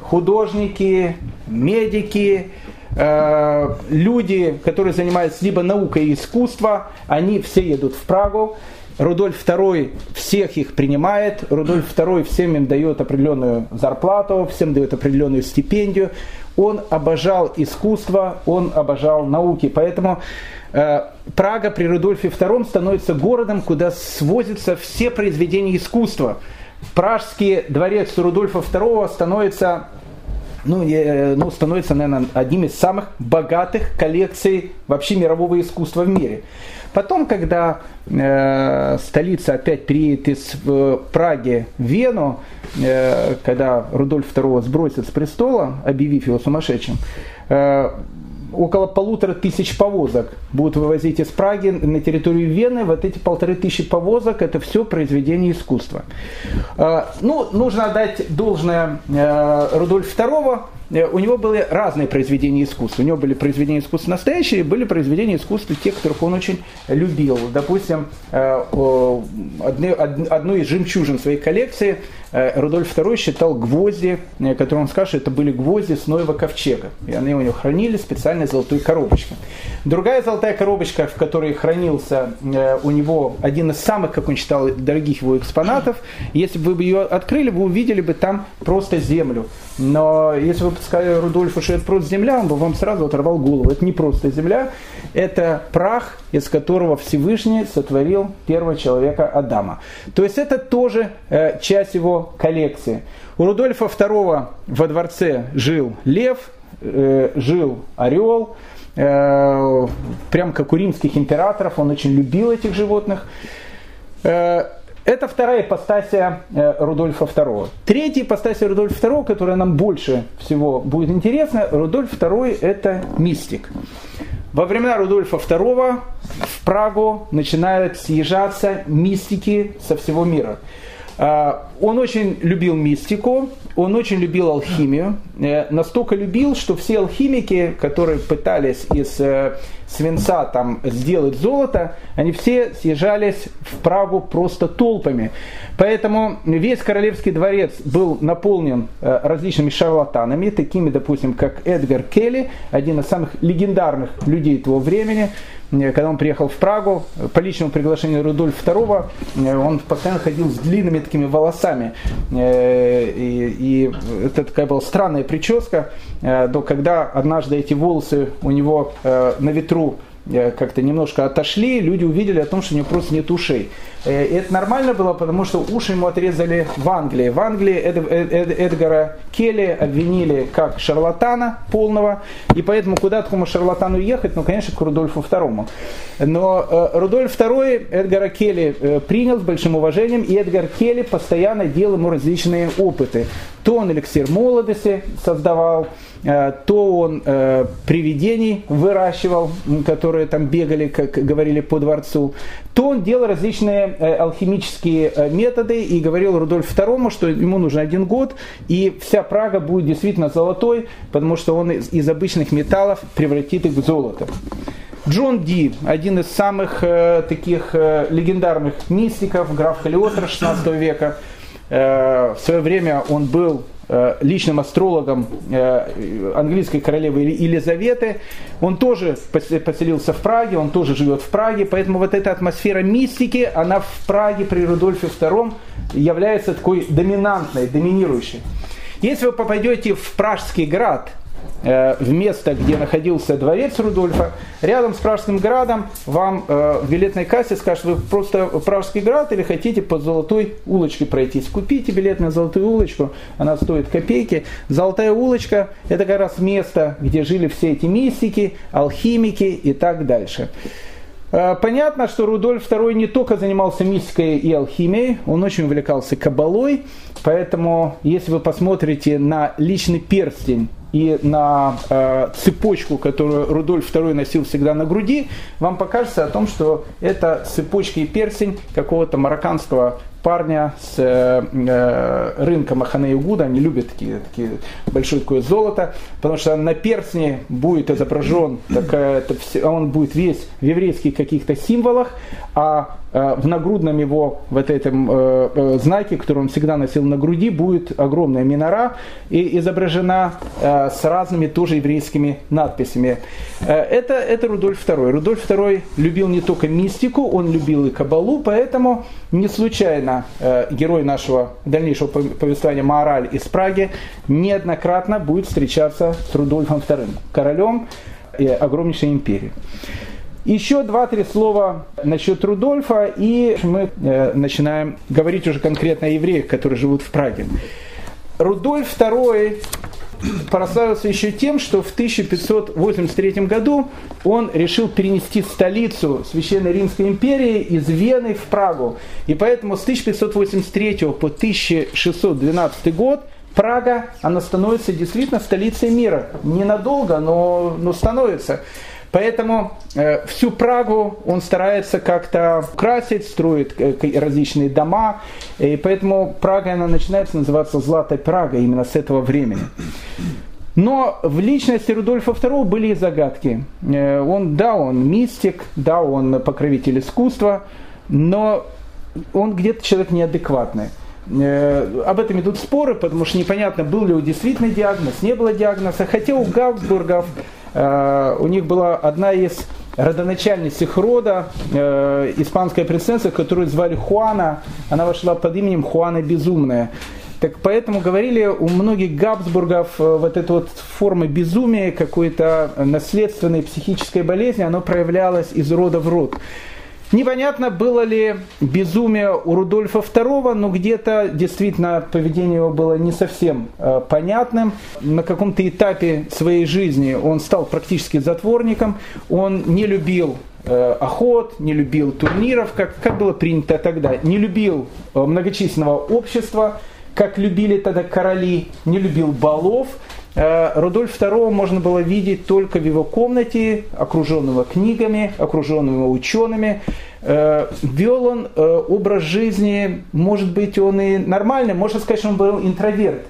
художники, медики, Э, люди, которые занимаются либо наукой и искусством, они все едут в Прагу. Рудольф II всех их принимает, Рудольф II всем им дает определенную зарплату, всем дает определенную стипендию. Он обожал искусство, он обожал науки. Поэтому э, Прага при Рудольфе II становится городом, куда свозятся все произведения искусства. Пражский дворец Рудольфа II становится ну, э, ну, становится, наверное, одним из самых богатых коллекций вообще мирового искусства в мире. Потом, когда э, столица опять приедет из э, Праги в Вену, э, когда Рудольф II сбросит с престола, объявив его сумасшедшим, э, около полутора тысяч повозок будут вывозить из Праги на территорию Вены. Вот эти полторы тысячи повозок – это все произведение искусства. Ну, нужно отдать должное Рудольфу II, Э, у него были разные произведения искусства. У него были произведения искусства настоящие, были произведения искусства тех, которых он очень любил. Допустим, э, одну из жемчужин своей коллекции э, Рудольф II считал гвозди, которые он скажет, это были гвозди с Ноева ковчега. И они у него хранили в специальной золотой коробочке. Другая золотая коробочка, в которой хранился у него один из самых, как он считал, дорогих его экспонатов, если бы вы ее открыли, вы увидели бы там просто землю. Но если вы сказали Рудольфу, что это просто земля, он бы вам сразу оторвал голову. Это не просто земля, это прах, из которого Всевышний сотворил первого человека Адама. То есть это тоже э, часть его коллекции. У Рудольфа II во дворце жил лев, э, жил орел, э, прям как у римских императоров, он очень любил этих животных. Э, это вторая ипостасия Рудольфа II. Третья ипостасия Рудольфа II, которая нам больше всего будет интересна, Рудольф II это мистик. Во времена Рудольфа II в Прагу начинают съезжаться мистики со всего мира. Он очень любил мистику, он очень любил алхимию, э, настолько любил, что все алхимики, которые пытались из э, свинца там сделать золото, они все съезжались в Прагу просто толпами. Поэтому весь королевский дворец был наполнен э, различными шарлатанами, такими, допустим, как Эдгар Келли, один из самых легендарных людей того времени, когда он приехал в Прагу, по личному приглашению Рудольфа II, он постоянно ходил с длинными такими волосами. Э, и, и это такая была странная прическа, до когда однажды эти волосы у него на ветру как-то немножко отошли, люди увидели о том, что у него просто нет ушей. Э, и это нормально было, потому что уши ему отрезали в Англии. В Англии Эд, Эд, Эд, Эдгара Келли обвинили как шарлатана полного, и поэтому куда такому шарлатану ехать? Ну, конечно, к Рудольфу II. Но э, Рудольф II Эдгара Келли э, принял с большим уважением, и Эдгар Келли постоянно делал ему различные опыты. То он эликсир молодости создавал, э, то он э, привидений выращивал, которые там бегали, как говорили по дворцу, то он делал различные э, алхимические э, методы и говорил Рудольфу II, что ему нужен один год, и вся Прага будет действительно золотой, потому что он из, обычных металлов превратит их в золото. Джон Ди, один из самых э, таких э, легендарных мистиков, граф Халиотра 16 века, э, в свое время он был Э, личным астрологом э, английской королевы Елизаветы. Он тоже поселился в Праге, он тоже живет в Праге, поэтому вот эта атмосфера мистики, она в Праге при Рудольфе II является такой доминантной, доминирующей. Если вы попадете в Пражский град, Э, в место, где находился дворец Рудольфа, рядом с Пражским градом вам э, в билетной кассе скажут, вы просто Пражский град или хотите по Золотой улочке пройтись. Купите билет на Золотую улочку, она стоит копейки. Золотая улочка – это как раз место, где жили все эти мистики, алхимики и так дальше. Э, понятно, что Рудольф II не только занимался мистикой и алхимией, он очень увлекался кабалой, поэтому если вы посмотрите на личный перстень и на э, цепочку, которую Рудольф II носил всегда на груди, вам покажется о том, что это цепочка и перстень какого-то марокканского парня с э, э рынка Махане Югуда, они любят такие, такие большое такое золото, потому что на перстне будет изображен, такая, он будет весь в еврейских каких-то символах, а в нагрудном его вот этом э, э, знаке, который он всегда носил на груди, будет огромная минора и изображена э, с разными тоже еврейскими надписями. Э, это, это Рудольф II. Рудольф II любил не только мистику, он любил и кабалу, поэтому не случайно э, герой нашего дальнейшего повествования Маораль из Праги неоднократно будет встречаться с Рудольфом II, королем э, огромнейшей империи. Еще два-три слова насчет Рудольфа, и мы э, начинаем говорить уже конкретно о евреях, которые живут в Праге. Рудольф II прославился еще тем, что в 1583 году он решил перенести столицу Священной Римской империи из Вены в Прагу. И поэтому с 1583 по 1612 год Прага, она становится действительно столицей мира. Ненадолго, но, но становится. Поэтому э, всю Прагу он старается как-то красить, строит э, различные дома. И поэтому Прага она начинается называться Златой Прага именно с этого времени. Но в личности Рудольфа II были загадки. Э, он, да, он мистик, да, он покровитель искусства, но он где-то человек неадекватный. Э, об этом идут споры, потому что непонятно, был ли у действительно диагноз, не было диагноза. Хотя у Габсбургов, э, у них была одна из родоначальниц их рода, испанская принцесса, которую звали Хуана, она вошла под именем Хуана Безумная. Так поэтому говорили у многих Габсбургов э, вот эта вот форма безумия, какой-то наследственной психической болезни, оно проявлялось из рода в род. Непонятно, было ли безумие у Рудольфа II, но где-то действительно поведение его было не совсем э, понятным. На каком-то этапе своей жизни он стал практически затворником, он не любил э, охот, не любил турниров, как, как было принято тогда, не любил э, многочисленного общества, как любили тогда короли, не любил балов. Э, Рудольф II можно было видеть только в его комнате, окруженного книгами, окруженного учеными. Э, вел он э, образ жизни, может быть, он и нормальный, можно сказать, что он был интроверт.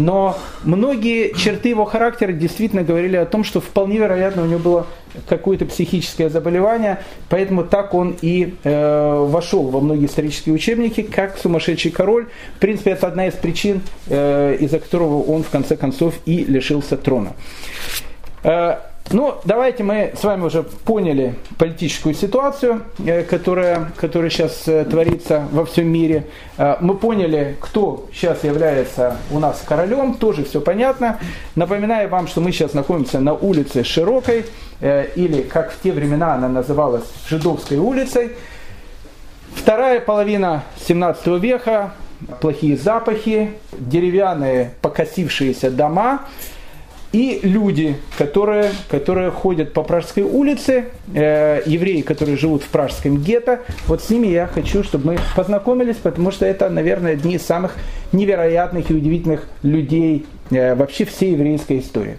Но многие черты его характера действительно говорили о том, что вполне вероятно у него было какое-то психическое заболевание, поэтому так он и э, вошел во многие исторические учебники, как сумасшедший король. В принципе, это одна из причин, э, из-за которого он в конце концов и лишился трона. Э, ну, давайте мы с вами уже поняли политическую ситуацию, э, которая, которая сейчас э, творится во всем мире. Э, мы поняли, кто сейчас является у нас королем, тоже все понятно. Напоминаю вам, что мы сейчас находимся на улице Широкой, или, как в те времена она называлась, Жидовской улицей. Вторая половина 17 века, плохие запахи, деревянные покосившиеся дома – и люди, которые, которые ходят по Пражской улице, э, евреи, которые живут в Пражском гетто, вот с ними я хочу, чтобы мы познакомились, потому что это, наверное, одни из самых невероятных и удивительных людей э, вообще всей еврейской истории.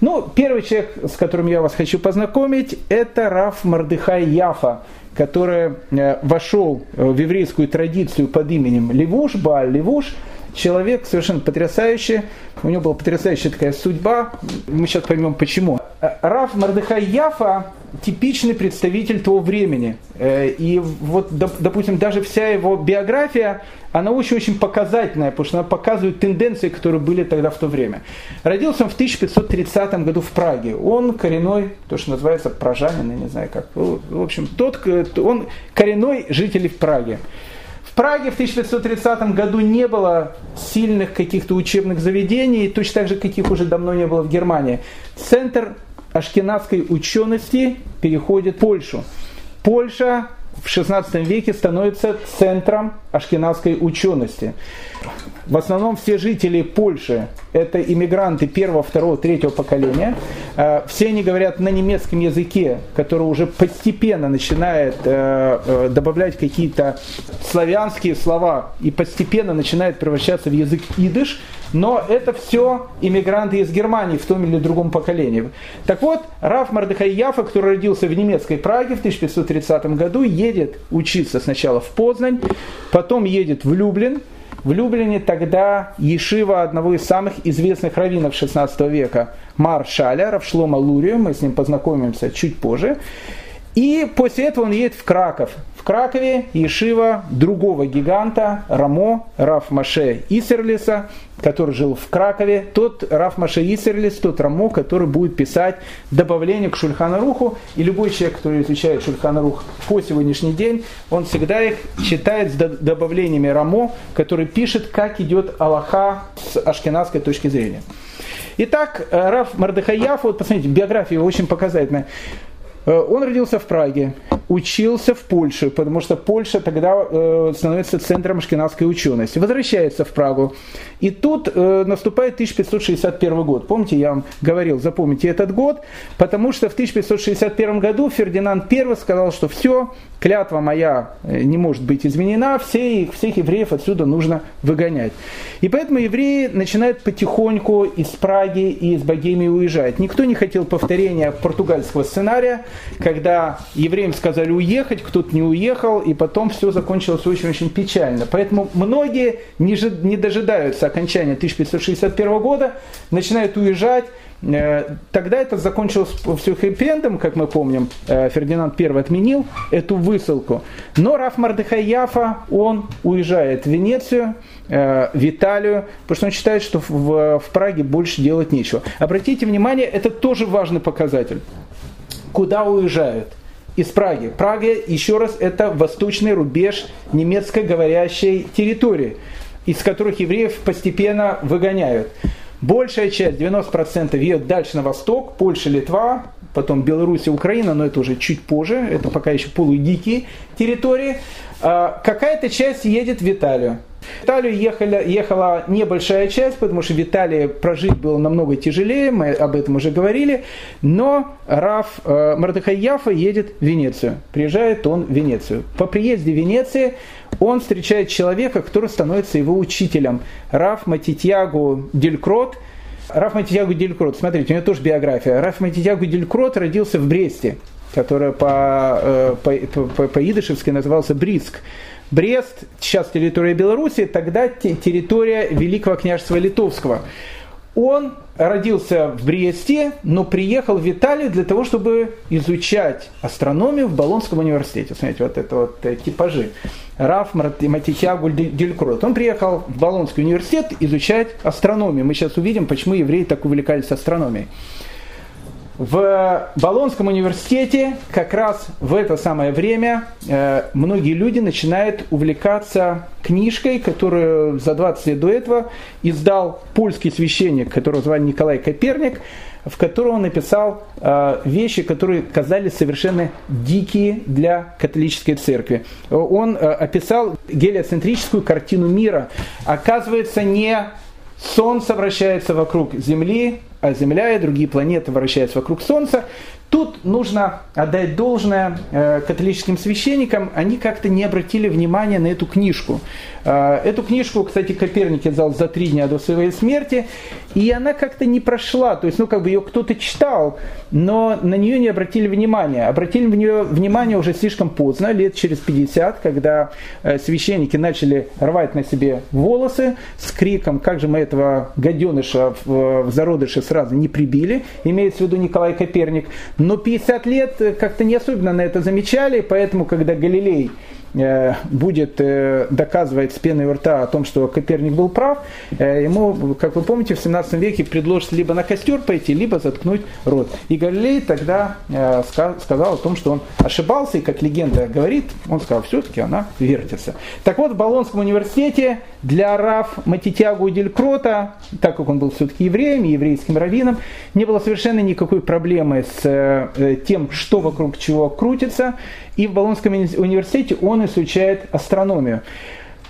Ну, первый человек, с которым я вас хочу познакомить, это Раф Мардыхай Яфа, который э, вошел в еврейскую традицию под именем Левуш, Бааль Левуш – человек совершенно потрясающий, у него была потрясающая такая судьба, мы сейчас поймем почему. Раф Мардыхай Яфа типичный представитель того времени. Э, и вот, допустим, даже вся его биография, она очень-очень показательная, потому что она показывает тенденции, которые были тогда в то время. Родился он в 1530 году в Праге. Он коренной, то, что называется пражанин, я не знаю как. В общем, тот, он коренной житель в Праге. Праге в 1530 году не было сильных каких-то учебных заведений, точно так же, каких уже давно не было в Германии. Центр ашкенадской учености переходит в Польшу. Польша в XVI веке становится центром ашкенадской учености. В основном все жители Польши – это иммигранты первого, второго, третьего поколения. Э, все они говорят на немецком языке, который уже постепенно начинает э, э, добавлять какие-то славянские слова и постепенно начинает превращаться в язык идыш. Но это все иммигранты из Германии в том или другом поколении. Так вот, Раф Мардыхай Яфа, который родился в немецкой Праге в 1530 году, едет учиться сначала в Познань, потом едет в Люблин, в Люблине тогда Ешива одного из самых известных раввинов 16 века, Маршаля, Равшлома Лурию, мы с ним познакомимся чуть позже. И после этого он едет в Краков. В Кракове Ешива другого гиганта, Рамо, Раф Маше Исерлиса, который жил в Кракове, тот Раф Маше Исерлис, тот Рамо, который будет писать добавление к Шульханаруху. И любой человек, который изучает Шульханарух по сегодняшний день, он всегда их читает с добавлениями Рамо, который пишет, как идет Аллаха с ашкенадской точки зрения. Итак, Раф Мардыхаяф, вот посмотрите, биография очень показательная. Он родился в Праге, учился в Польше, потому что Польша тогда становится центром ашкенадской учености. Возвращается в Прагу. И тут наступает 1561 год. Помните, я вам говорил, запомните этот год, потому что в 1561 году Фердинанд I сказал, что все, клятва моя не может быть изменена, все, всех евреев отсюда нужно выгонять. И поэтому евреи начинают потихоньку из Праги и из Богемии уезжать. Никто не хотел повторения португальского сценария, когда евреям сказали уехать, кто-то не уехал, и потом все закончилось очень-очень печально. Поэтому многие не дожидаются окончания 1561 года, начинают уезжать, Э, тогда это закончилось все хэппи как мы помним. Э, Фердинанд I отменил эту высылку. Но Раф Мардыхай Яфа, он уезжает в Венецию, э, в Италию, потому что он считает, что в, в Праге больше делать нечего. Обратите внимание, это тоже важный показатель. Куда уезжают? из Праги. Прага, еще раз, это восточный рубеж немецкоговорящей территории, из которых евреев постепенно выгоняют. Большая часть, 90% едет дальше на восток, Польша, Литва, потом Беларусь и Украина, но это уже чуть позже, это пока еще полудикие территории. А, какая-то часть едет в Италию. В Италию ехали, ехала небольшая часть, потому что в Италии прожить было намного тяжелее, мы об этом уже говорили, но Раф э, Мардыхай Яфа едет в Венецию. Приезжает он в Венецию. По приезде в Венецию он встречает человека, который становится его учителем. Раф Матитьягу Делькрот. Раф Матитьягу Делькрот, смотрите, у него тоже биография. Раф Матитьягу Делькрот родился в Бресте, которая по, э, по, по, по идышевски назывался Бриск. Брест, сейчас территория Беларуси, тогда территория Великого княжества Литовского. Он родился в Бриесте, но приехал в Италию для того, чтобы изучать астрономию в Болонском университете. Смотрите, вот это вот э, типажи. Раф Матихягуль Делькрот. Он приехал в Болонский университет изучать астрономию. Мы сейчас увидим, почему евреи так увлекались астрономией. В Болонском университете как раз в это самое время э, многие люди начинают увлекаться книжкой, которую за 20 лет до этого издал польский священник, которого звали Николай Коперник, в котором он написал э, вещи, которые казались совершенно дикие для католической церкви. Он э, описал гелиоцентрическую картину мира. Оказывается, не Солнце вращается вокруг Земли, Земля и другие планеты вращаются вокруг Солнца. Тут нужно отдать должное э, католическим священникам, они как-то не обратили внимания на эту книжку. Э, эту книжку, кстати, Коперник издал за три дня до своей смерти, и она как-то не прошла, то есть, ну, как бы ее кто-то читал, но на нее не обратили внимания. Обратили в нее внимание уже слишком поздно, лет через 50, когда э, священники начали рвать на себе волосы с криком, как же мы этого гаденыша в, зародыше сразу не прибили, имеется в виду Николай Коперник. Но 50 лет как-то не особенно на это замечали, поэтому, когда Галилей будет э, доказывать с пеной у рта о том, что Коперник был прав, э, ему, как вы помните, в 17 веке предложат либо на костер пойти, либо заткнуть рот. И Галилей тогда сказал о том, что он ошибался, и как легенда говорит, он сказал, все-таки она вертится. Так вот, в Болонском университете для Раф Матитягу Делькрота, так как он был все-таки евреем, еврейским раввином, не было совершенно никакой проблемы с тем, что вокруг чего крутится, и в Болонском университете он изучает астрономию.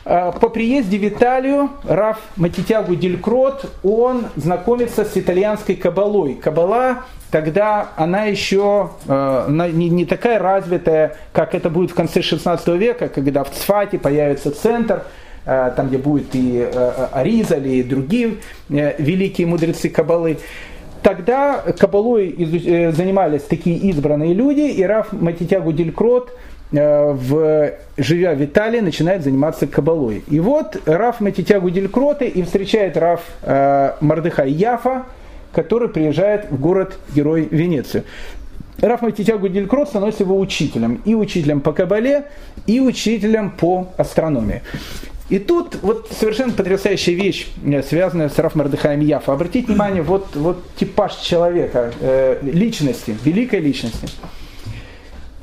А, по приезде в Италию Раф Матитягу Делькрот, он знакомится с итальянской кабалой. Кабала тогда она еще э, не, не такая развитая, как это будет в конце 16 века, когда в Цфате появится центр, э, там где будет и э, Аризаль, и другие э, великие мудрецы кабалы. Тогда кабалой э, занимались такие избранные люди, и Раф Матитягу Делькрот, э, в, живя в Италии, начинает заниматься кабалой. И вот Раф Матитягу Делькроты и встречает Раф э, Мардыхай Яфа, который приезжает в город-герой Венецию. Раф Матитягу Делькрот становится его учителем. И учителем по кабале, и учителем по астрономии. И тут вот совершенно потрясающая вещь, э, связанная с Раф Мардыхаем Яфа. Обратите внимание, вот, вот типаж человека, э, личности, великой личности.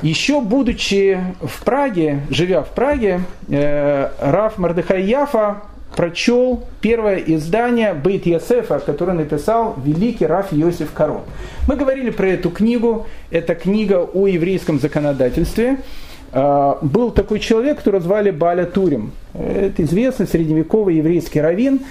Еще будучи в Праге, живя в Праге, э, Раф Мардыхай Яфа прочел первое издание Бейт Ясефа, которое написал великий Раф Йосиф Каро. Мы говорили про эту книгу. Это книга о еврейском законодательстве. А, был такой человек, которого звали Баля Турим. Это известный средневековый еврейский раввин,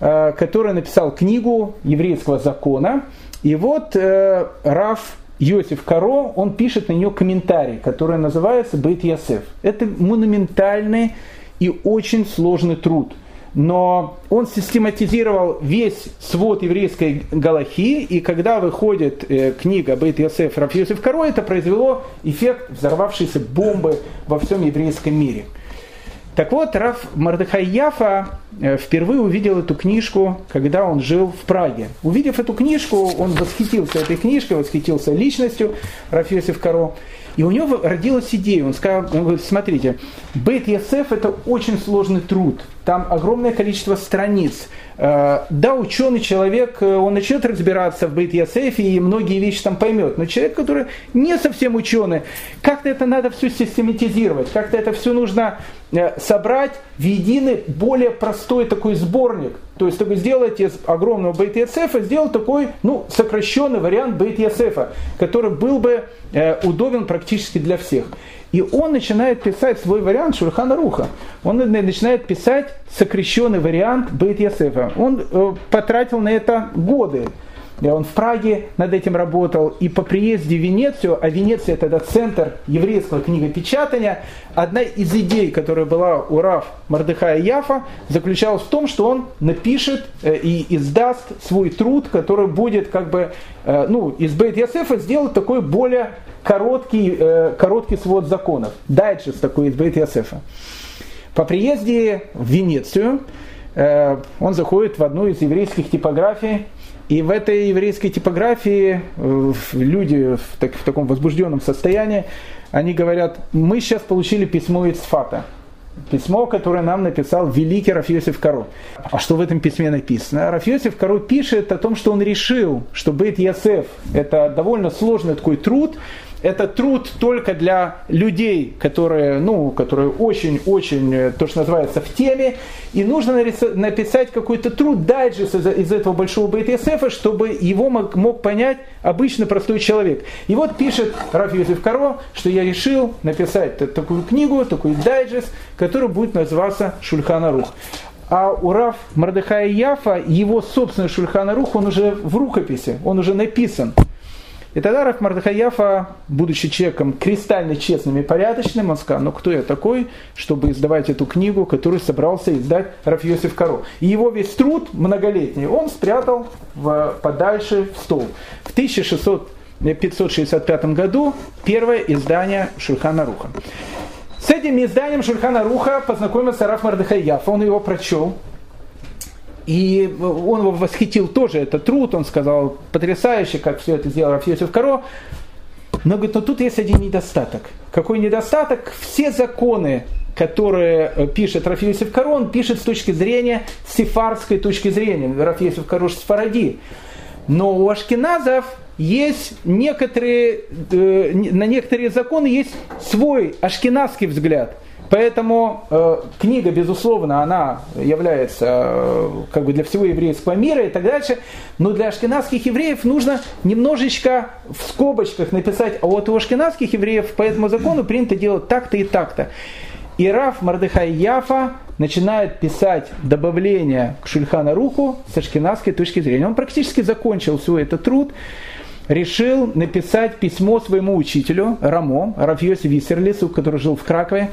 а, который написал книгу еврейского закона. И вот э, Раф Йосиф Каро, он пишет на нее комментарий, который называется Бейт Ясеф. Это монументальный и очень сложный труд. Но он систематизировал весь свод еврейской галахи, и когда выходит э, книга Бейт Йосеф Раф Йосиф Каро, это произвело эффект взорвавшейся бомбы во всем еврейском мире. Так вот, Раф Мардыхай Яфа э, впервые увидел эту книжку, когда он жил в Праге. Увидев эту книжку, он восхитился этой книжкой, восхитился личностью Раф Йосиф Каро. И у него родилась идея, он сказал, он говорит, смотрите, Бейт Ясеф это очень сложный труд, там огромное количество страниц. Э, да, ученый человек, э, он начнет разбираться в Бейт Ясефе и многие вещи там поймет, но человек, который не совсем ученый, как-то это надо все систематизировать, как-то это все нужно э, собрать в единый, более простой такой сборник. То есть, чтобы сделать из огромного Бейт Ясефа, сделать такой, ну, сокращенный вариант Бейт Ясефа, который был бы удобен практически для всех. И он начинает писать свой вариант Шурхана Руха. Он начинает писать сокращенный вариант Бейт Ясефа. Он э, потратил на это годы. Он в Праге над этим работал, и по приезде в Венецию, а Венеция тогда центр еврейского книгопечатания, одна из идей, которая была у Рав Мардыхая Яфа, заключалась в том, что он напишет э, и издаст свой труд, который будет как бы, э, ну, из Бейт Ясефа сделать такой более короткий, э, короткий свод законов. Дайджест такой из Бейт Ясефа. По приезде в Венецию он заходит в одну из еврейских типографий, и в этой еврейской типографии э, люди в, так, в таком возбужденном состоянии, они говорят, мы сейчас получили письмо из Фата. Письмо, которое нам написал великий Рафьосиф Каро. А что в этом письме написано? Рафьосиф Каро пишет о том, что он решил, что Бейт Ясеф – это довольно сложный такой труд, это труд только для людей, которые, ну, которые очень-очень, э, то, что называется, в теме. И нужно написать какой-то труд дайджест из, из этого большого БТСФ, чтобы его мог, мог понять обычно простой человек. И вот пишет Раф Юзеф Каро, что я решил написать такую книгу, такой дайджест, который будет называться Шульхана Рух. А у Раф Мардыхая Яфа, его собственный Шульхана Рух, он уже в рукописи, он уже написан. И тогда Раф Мардахаяфа, будучи человеком кристально честным и порядочным, он сказал, ну кто я такой, чтобы издавать эту книгу, которую собрался издать Раф Йосиф Каро. И его весь труд многолетний он спрятал в, подальше в стол. В 1665 году первое издание Шульхана Руха. С этим изданием Шульхана Руха познакомился Раф Мардахаяфа, он его прочел, и он его восхитил тоже, этот труд, он сказал, потрясающе, как все это сделал Рафьосиф Каро. Но говорит, но тут есть один недостаток. Какой недостаток? Все законы, которые э, пишет Рафиосиф Каро, он пишет с точки зрения сефарской точки зрения. Рафиосиф Каро сфаради. Но у ашкеназов есть некоторые, э, на некоторые законы есть свой ашкеназский взгляд – Поэтому э, книга, безусловно, она является э, как бы для всего еврейского мира и так дальше. Но для ашкенадских евреев нужно немножечко в скобочках написать, а вот у ашкенадских евреев по этому закону принято делать так-то и так-то. И Раф Мардыхай Яфа начинает писать добавления к Шульхана Руху с ашкенадской точки зрения. Он практически закончил свой этот труд решил написать письмо своему учителю Рамо, Рафьосе Виссерлису, который жил в Кракове,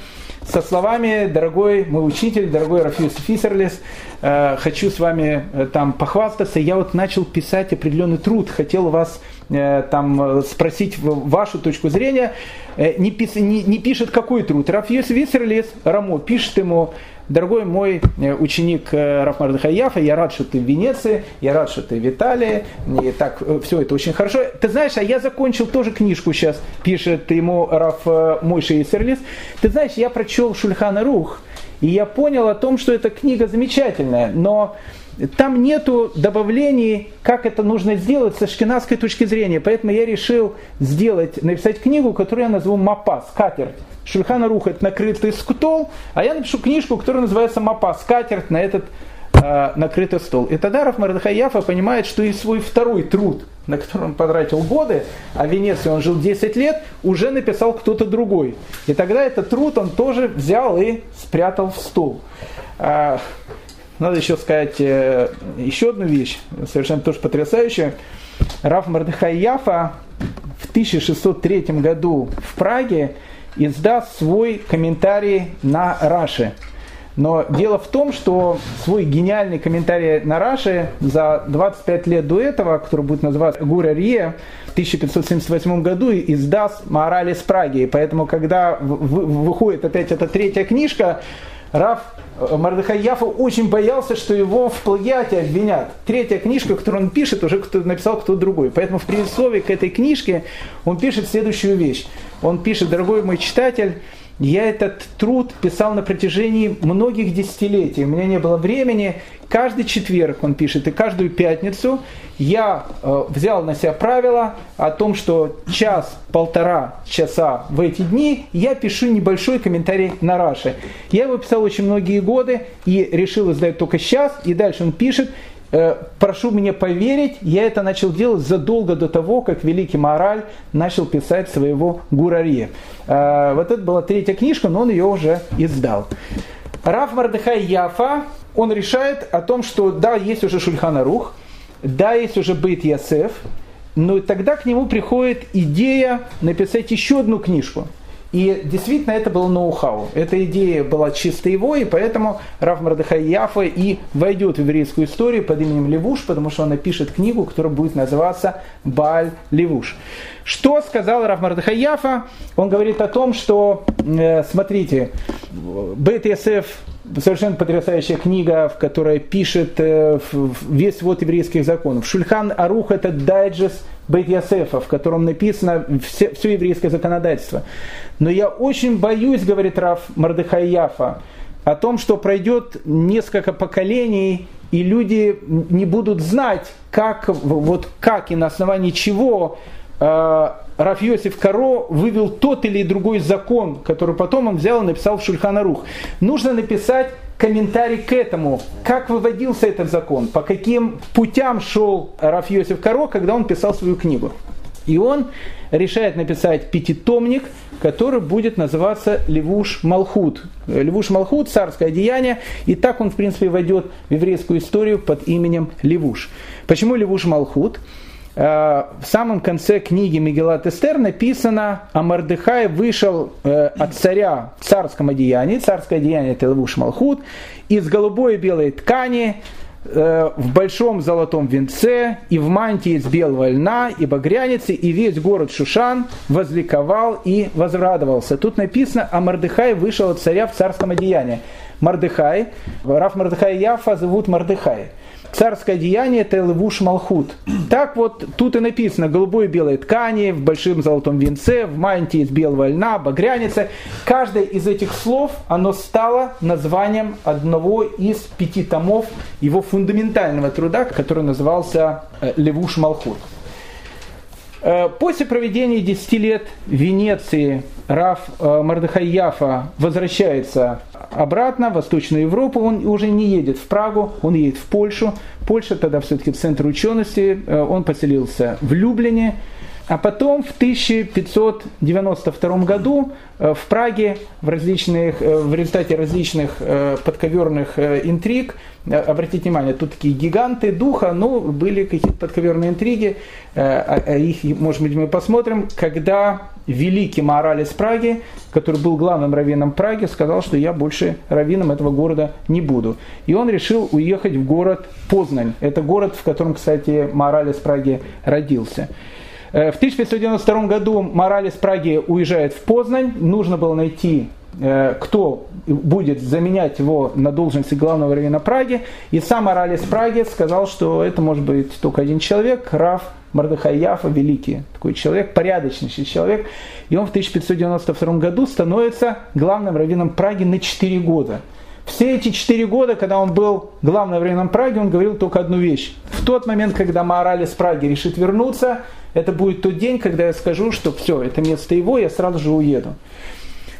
со словами «Дорогой мой учитель, дорогой Рафьюс Фисерлис, э, хочу с вами э, там похвастаться. Я вот начал писать определенный труд, хотел вас э, там спросить вашу точку зрения. Не, пис, не, не пишет какой труд. Рафьюс Висерлис, Рамо, пишет ему Дорогой мой э, ученик э, Рафмар Хаяфа, я рад, что ты в Венеции, я рад, что ты в Италии, и так э, все это очень хорошо. Ты знаешь, а я закончил тоже книжку сейчас, пишет ему Раф Мойши Исерлис. Ты знаешь, я прочел Шульхана Рух, И я понял о том, что эта книга замечательная, но там нету добавлений, как это нужно сделать со шкинавской точки зрения. Поэтому я решил сделать, написать книгу, которую я назову «Мапа», «Скатерть». Шульхана Рух – это накрытый стол, а я напишу книжку, которая называется «Мапа», «Скатерть» на этот э, накрытый стол. И тогда Раф Мардахаяфа понимает, что и свой второй труд, на который он потратил годы, а в Венеции он жил 10 лет, уже написал кто-то другой. И тогда этот труд он тоже взял и спрятал в стол. Надо еще сказать э, еще одну вещь, совершенно тоже потрясающую. Раф Мардыхай Яфа в 1603 году в Праге издаст свой комментарий на Раши. Но дело в том, что свой гениальный комментарий на Раши за 25 лет до этого, который будет называться Гура Рие, в 1578 году издаст Мораль из Праги. И поэтому, когда выходит опять эта третья книжка, Раф э, Мардыхай Яфа очень боялся, что его в плагиате обвинят. Третья книжка, которую он пишет, уже кто написал кто-то другой. Поэтому в предисловии к этой книжке он пишет следующую вещь. Он пишет, дорогой мой читатель, я этот труд писал на протяжении многих десятилетий. У меня не было времени. Каждый четверг он пишет, и каждую пятницу я э, взял на себя правило о том, что час-полтора часа в эти дни я пишу небольшой комментарий на Раши. Я его писал очень многие годы и решил издать только сейчас. И дальше он пишет, прошу мне поверить, я это начал делать задолго до того, как великий Мораль начал писать своего Гурари. Э, вот это была третья книжка, но он ее уже издал. Раф Мардыхай Яфа, он решает о том, что да, есть уже Шульхана Рух, да, есть уже Бейт Ясеф, но тогда к нему приходит идея написать еще одну книжку – и действительно это был ноу-хау. Эта идея была чисто его, и поэтому Раф Мардыхай Яфа и войдет в еврейскую историю под именем Левуш, потому что он напишет книгу, которая будет называться Баль Левуш. Что сказал Раф Мардыхай Яфа? Он говорит о том, что, э, смотрите, Бет Ясеф совершенно потрясающая книга, в которой пишет э, весь вот еврейских законов. Шульхан Арух это дайджест Бейт Ясефа, в котором написано все, все еврейское законодательство. Но я очень боюсь, говорит Раф Мардыхай Яфа, о том, что пройдет несколько поколений, и люди не будут знать, как, вот как и на основании чего э, Раф Йосиф Каро вывел тот или другой закон, который потом он взял и написал в Шульханарух. Нужно написать комментарий к этому, как выводился этот закон, по каким путям шел Раф Йосиф Каро, когда он писал свою книгу. И он решает написать пятитомник, который будет называться Левуш Малхут. Левуш Малхут, царское деяние, и так он, в принципе, войдет в еврейскую историю под именем Левуш. Почему Левуш Малхут? Э, в самом конце книги Мегелат Эстер написано, а Мардыхай вышел э, от царя в царском одеянии, царское одеяние это Левуш Малхут, из голубой и белой ткани, э, в большом золотом венце и в мантии из белого льна и багряницы, и весь город Шушан возликовал и возрадовался. Тут написано, а Мардыхай вышел от царя в царском одеянии. Мардыхай, Раф Мардыхай Яфа зовут Мардыхай царское деяние это левуш малхут. Так вот тут и написано голубой и белой ткани, в большом золотом венце, в мантии из белого льна, багряница. Каждое из этих слов, оно стало названием одного из пяти томов его фундаментального труда, который назывался э, Левуш Малхут. Э, после проведения 10 лет в Венеции Раф э, Мардыхай Яфа возвращается обратно в Восточную Европу. Он уже не едет в Прагу, он едет в Польшу. Польша тогда все-таки центр учености. Э, он поселился в Люблине. А потом в 1592 году в Праге в, различных, в результате различных подковерных интриг Э, обратите внимание, тут такие гиганты духа, но были какие-то подковерные интриги, э, а, а их, может быть, мы посмотрим, когда великий Мораль из Праги, который был главным раввином Праги, сказал, что я больше раввином этого города не буду. И он решил уехать в город Познань. Это город, в котором, кстати, Мораль из Праги родился. Э, в 1592 году Мораль из Праги уезжает в Познань. Нужно было найти Э, кто будет заменять его на должности главного раввина Праги. И сам Оралис Праги сказал, что это может быть только один человек, Раф Мардыхай Яфа, великий такой человек, порядочнейший человек. И он в 1592 году становится главным раввином Праги на 4 года. Все эти четыре года, когда он был главным раввином Праги, он говорил только одну вещь. В тот момент, когда Маораль из Праги решит вернуться, это будет тот день, когда я скажу, что все, это место его, я сразу же уеду.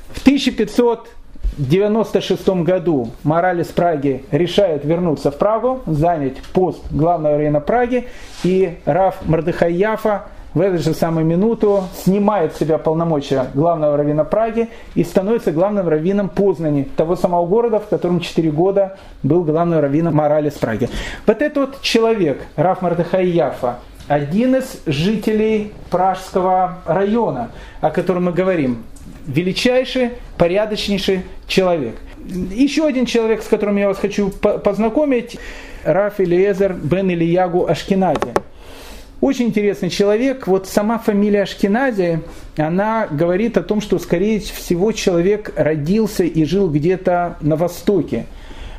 В 1596 году Мораль из Праги решает вернуться в Прагу, занять пост главного раввина Праги, и Раф Мардыхай Яфа в эту же самую минуту снимает с себя полномочия главного раввина Праги и становится главным раввином Познани, того самого города, в котором 4 года был главным раввином Морали с Праги. Вот этот вот человек, Раф Мардыхай Яфа, один из жителей Пражского района, о котором мы говорим, величайший, порядочнейший человек. Еще один человек, с которым я вас хочу познакомить, Раф Элиезер бен Ильягу Ашкенази. Очень интересный человек. Вот сама фамилия Ашкенази, она говорит о том, что, скорее всего, человек родился и жил где-то на Востоке.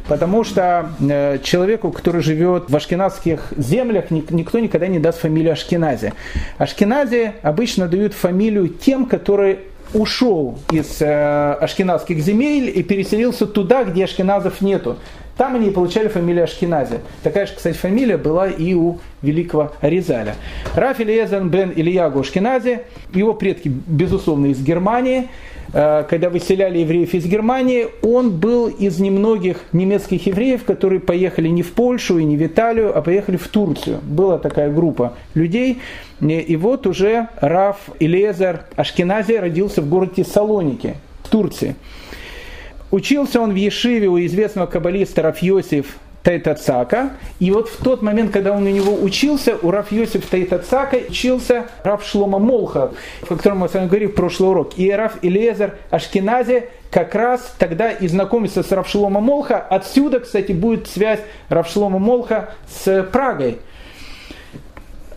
Потому что э, человеку, который живет в ашкенадских землях, никто никогда не даст фамилию Ашкенази. Ашкенази обычно дают фамилию тем, которые ушел из э, ашкенадских земель и переселился туда, где ашкеназов нету. Там они получали фамилию Ашкенази. Такая же, кстати, фамилия была и у великого Аризаля. Рафиль Эзен бен Ильягу Ашкенази, его предки, безусловно, из Германии. Э, когда выселяли евреев из Германии, он был из немногих немецких евреев, которые поехали не в Польшу и не в Италию, а поехали в Турцию. Была такая группа людей. И вот уже Раф Илезар Ашкенази родился в городе Салоники в Турции. Учился он в Ешиве у известного каббалиста Рафьосиф Тайтацака. И вот в тот момент, когда он у него учился, у Раф Йосиф Тайтацака учился Раф Шлома Молха, о котором мы с вами говорили в прошлый урок. И Раф Илезер Ашкенази как раз тогда и знакомится с Раф Шлома Молха. Отсюда, кстати, будет связь Раф Шлома Молха с Прагой.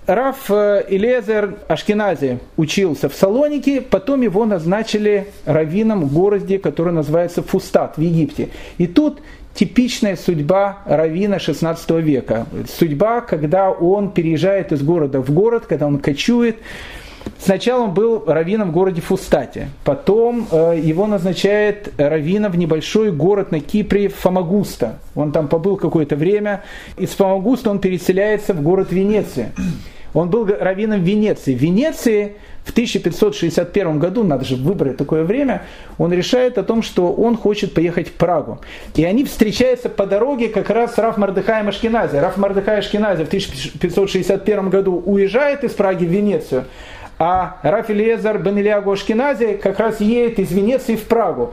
Раф Илезер Ашкенази учился в Салонике, потом его назначили раввином в городе, который называется Фустат в Египте. И тут типичная судьба равина 16 века. Судьба, когда он переезжает из города в город, когда он кочует. Сначала он был раввином в городе Фустате, потом э, его назначает раввином в небольшой город на Кипре Фомагуста. Он там побыл какое-то время. Из Фомагуста он переселяется в город Венеция. Он был раввином Венеции. В Венеции в 1561 году, надо же выбрать такое время, он решает о том, что он хочет поехать в Прагу. И они встречаются по дороге как раз с Раф Мардыхаем Ашкенази. Раф Мардыхай Ашкенази в 1561 году уезжает из Праги в Венецию, а Раф Элиезар Бен Ильягу Ашкенази как раз едет из Венеции в Прагу.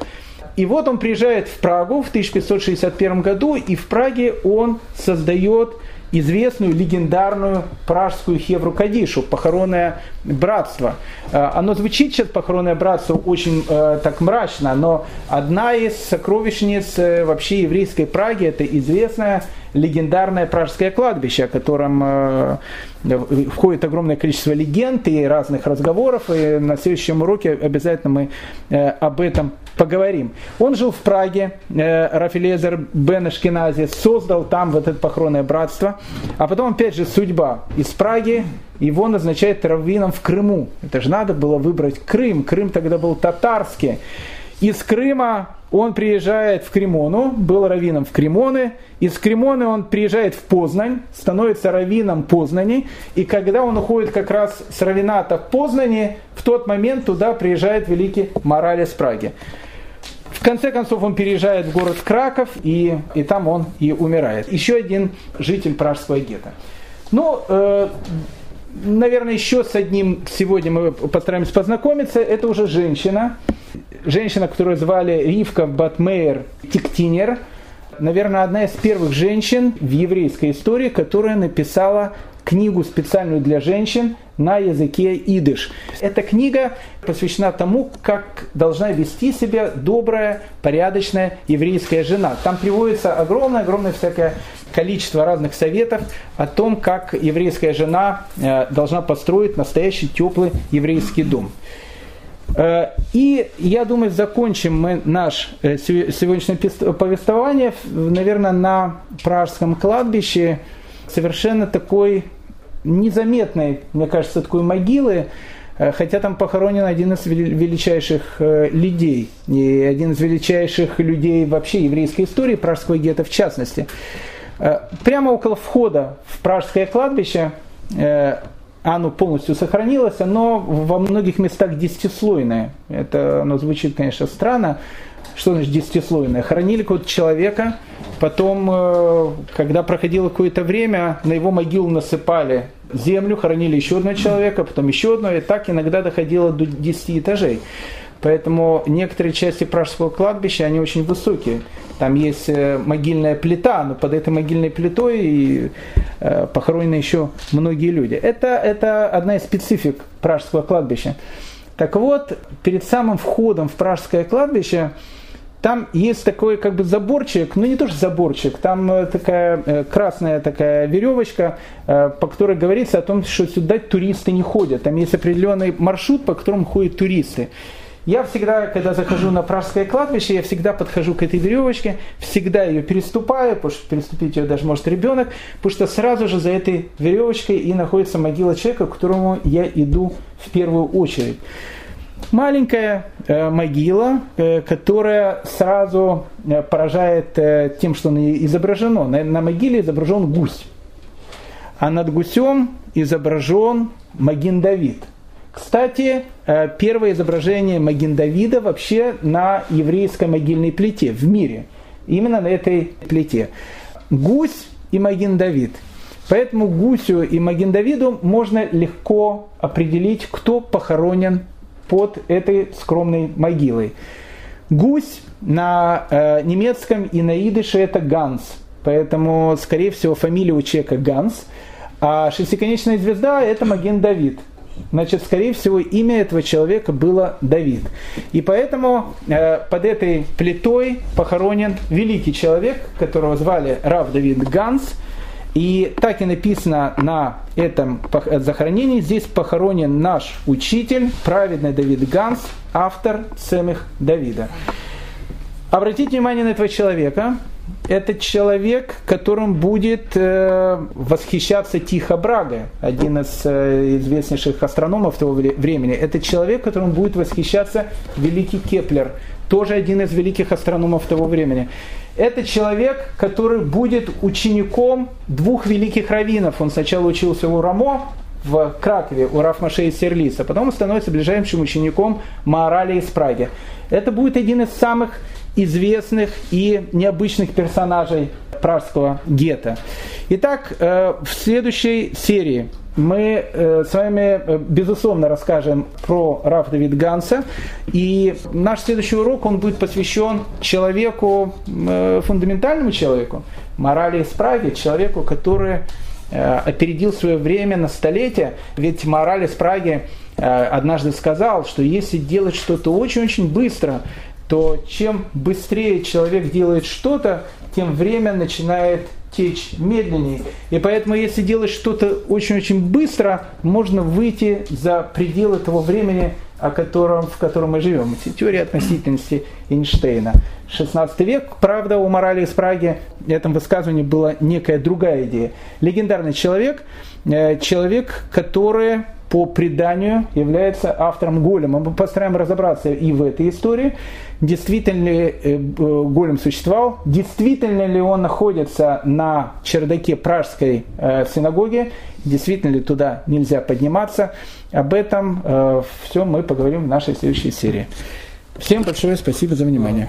И вот он приезжает в Прагу в 1561 году, и в Праге он создает известную легендарную пражскую Хевру Кадишу, похоронное братство. Э, оно звучит сейчас, похоронное братство, очень э, так мрачно, но одна из сокровищниц э, вообще еврейской Праги, это известная легендарное пражское кладбище, о котором э, входит огромное количество легенд и разных разговоров, и на следующем уроке обязательно мы э, об этом поговорим. Он жил в Праге, э, Рафилезер Бен Ашкенази создал там вот это похоронное братство, а потом опять же судьба. Из Праги его назначает раввином в Крыму. Это же надо было выбрать Крым. Крым тогда был татарский. Из Крыма он приезжает в Кремону, был раввином в Кремоне, из Кремоны он приезжает в Познань, становится раввином Познани, и когда он уходит как раз с равината в Познани, в тот момент туда приезжает великий Моралес Праги. В конце концов он переезжает в город Краков, и, и там он и умирает. Еще один житель пражского гетто. Ну, э, наверное, еще с одним сегодня мы постараемся познакомиться. Это уже женщина. Женщина, которую звали Ривка Батмейер Тиктинер. Наверное, одна из первых женщин в еврейской истории, которая написала книгу специальную для женщин на языке идыш. Эта книга посвящена тому, как должна вести себя добрая, порядочная еврейская жена. Там приводится огромное-огромное всякое количество разных советов о том, как еврейская жена э, должна построить настоящий теплый еврейский дом. Э, и я думаю, закончим мы наше э, сегодняшнее повествование, наверное, на Пражском кладбище совершенно такой незаметной, мне кажется, такой могилы, хотя там похоронен один из величайших людей, и один из величайших людей вообще еврейской истории, пражского гетто в частности. Прямо около входа в пражское кладбище оно полностью сохранилось, оно во многих местах десятислойное. Это оно звучит, конечно, странно. Что значит десятислойное? Хоронили какого-то человека, потом, э, когда проходило какое-то время, на его могилу насыпали землю, хоронили еще одного человека, потом еще одного, и так иногда доходило до 10 этажей. Поэтому некоторые части пражского кладбища, они очень высокие. Там есть э, могильная плита, но под этой могильной плитой и э, похоронены еще многие люди. Это, это одна из специфик пражского кладбища. Так вот, перед самым входом в пражское кладбище там есть такой как бы заборчик, ну не то что заборчик, там э, такая красная такая веревочка, по которой говорится о том, что сюда туристы не ходят. Там есть определенный маршрут, по которому ходят туристы. Я всегда, когда захожу на пражское кладбище, я всегда подхожу к этой веревочке, всегда ее переступаю, потому что переступить ее даже может ребенок, потому что сразу же за этой веревочкой и находится могила человека, к которому я иду в первую очередь. Маленькая э, могила, э, которая сразу э, поражает тем, что на изображено. На, на могиле изображен гусь, а над гусем изображен Магин Давид – кстати, э, первое изображение Маген Давида вообще на еврейской могильной плите в мире. Именно на этой плите. Гусь и Маген Давид. Поэтому Гусю и Маген Давиду можно легко определить, кто похоронен под этой скромной могилой. Гусь на э, немецком и на идыше это Ганс. Поэтому, скорее всего, фамилия у человека Ганс. А шестиконечная звезда это Маген Давид значит, скорее всего, имя этого человека было Давид. И поэтому э, под этой плитой похоронен великий человек, которого звали Рав Давид Ганс. И так и написано на этом захоронении. Здесь похоронен наш учитель, праведный Давид Ганс, автор Цемих Давида. Обратите внимание на этого человека это человек, которым будет э, восхищаться Тихо Браге, один из э, известнейших астрономов того времени. Это человек, которым будет восхищаться великий Кеплер, тоже один из великих астрономов того времени. Это человек, который будет учеником двух великих раввинов. Он сначала учился у Рамо, в Кракове у рав Моше Иссерлиса, потом он становится ближайшим учеником Маараля из Праги. Это будет один из самых известных и необычных персонажей пражского гетто. Итак, э, в следующей серии мы э, с вами, э, безусловно, расскажем про Раф Давид Ганса. И наш следующий урок, он будет посвящен человеку, фундаментальному человеку, морали из Праги, человеку, который опередил свое время на столетие. Ведь мораль из Праги однажды сказал, что если делать что-то очень-очень быстро, то чем быстрее человек делает что-то, тем время начинает течь медленнее. И поэтому, если делать что-то очень-очень быстро, можно выйти за пределы того времени, о котором, в котором мы живем. Теория относительности Эйнштейна. 16 век, правда, у морали из Праги в этом высказывании была некая другая идея. Легендарный человек, э, человек, который по преданию является автором голема. Мы постараемся разобраться и в этой истории, действительно ли э, голем существовал, действительно ли он находится на чердаке пражской э, синагоги, действительно ли туда нельзя подниматься. Об этом э, все мы поговорим в нашей следующей серии. Всем большое спасибо за внимание.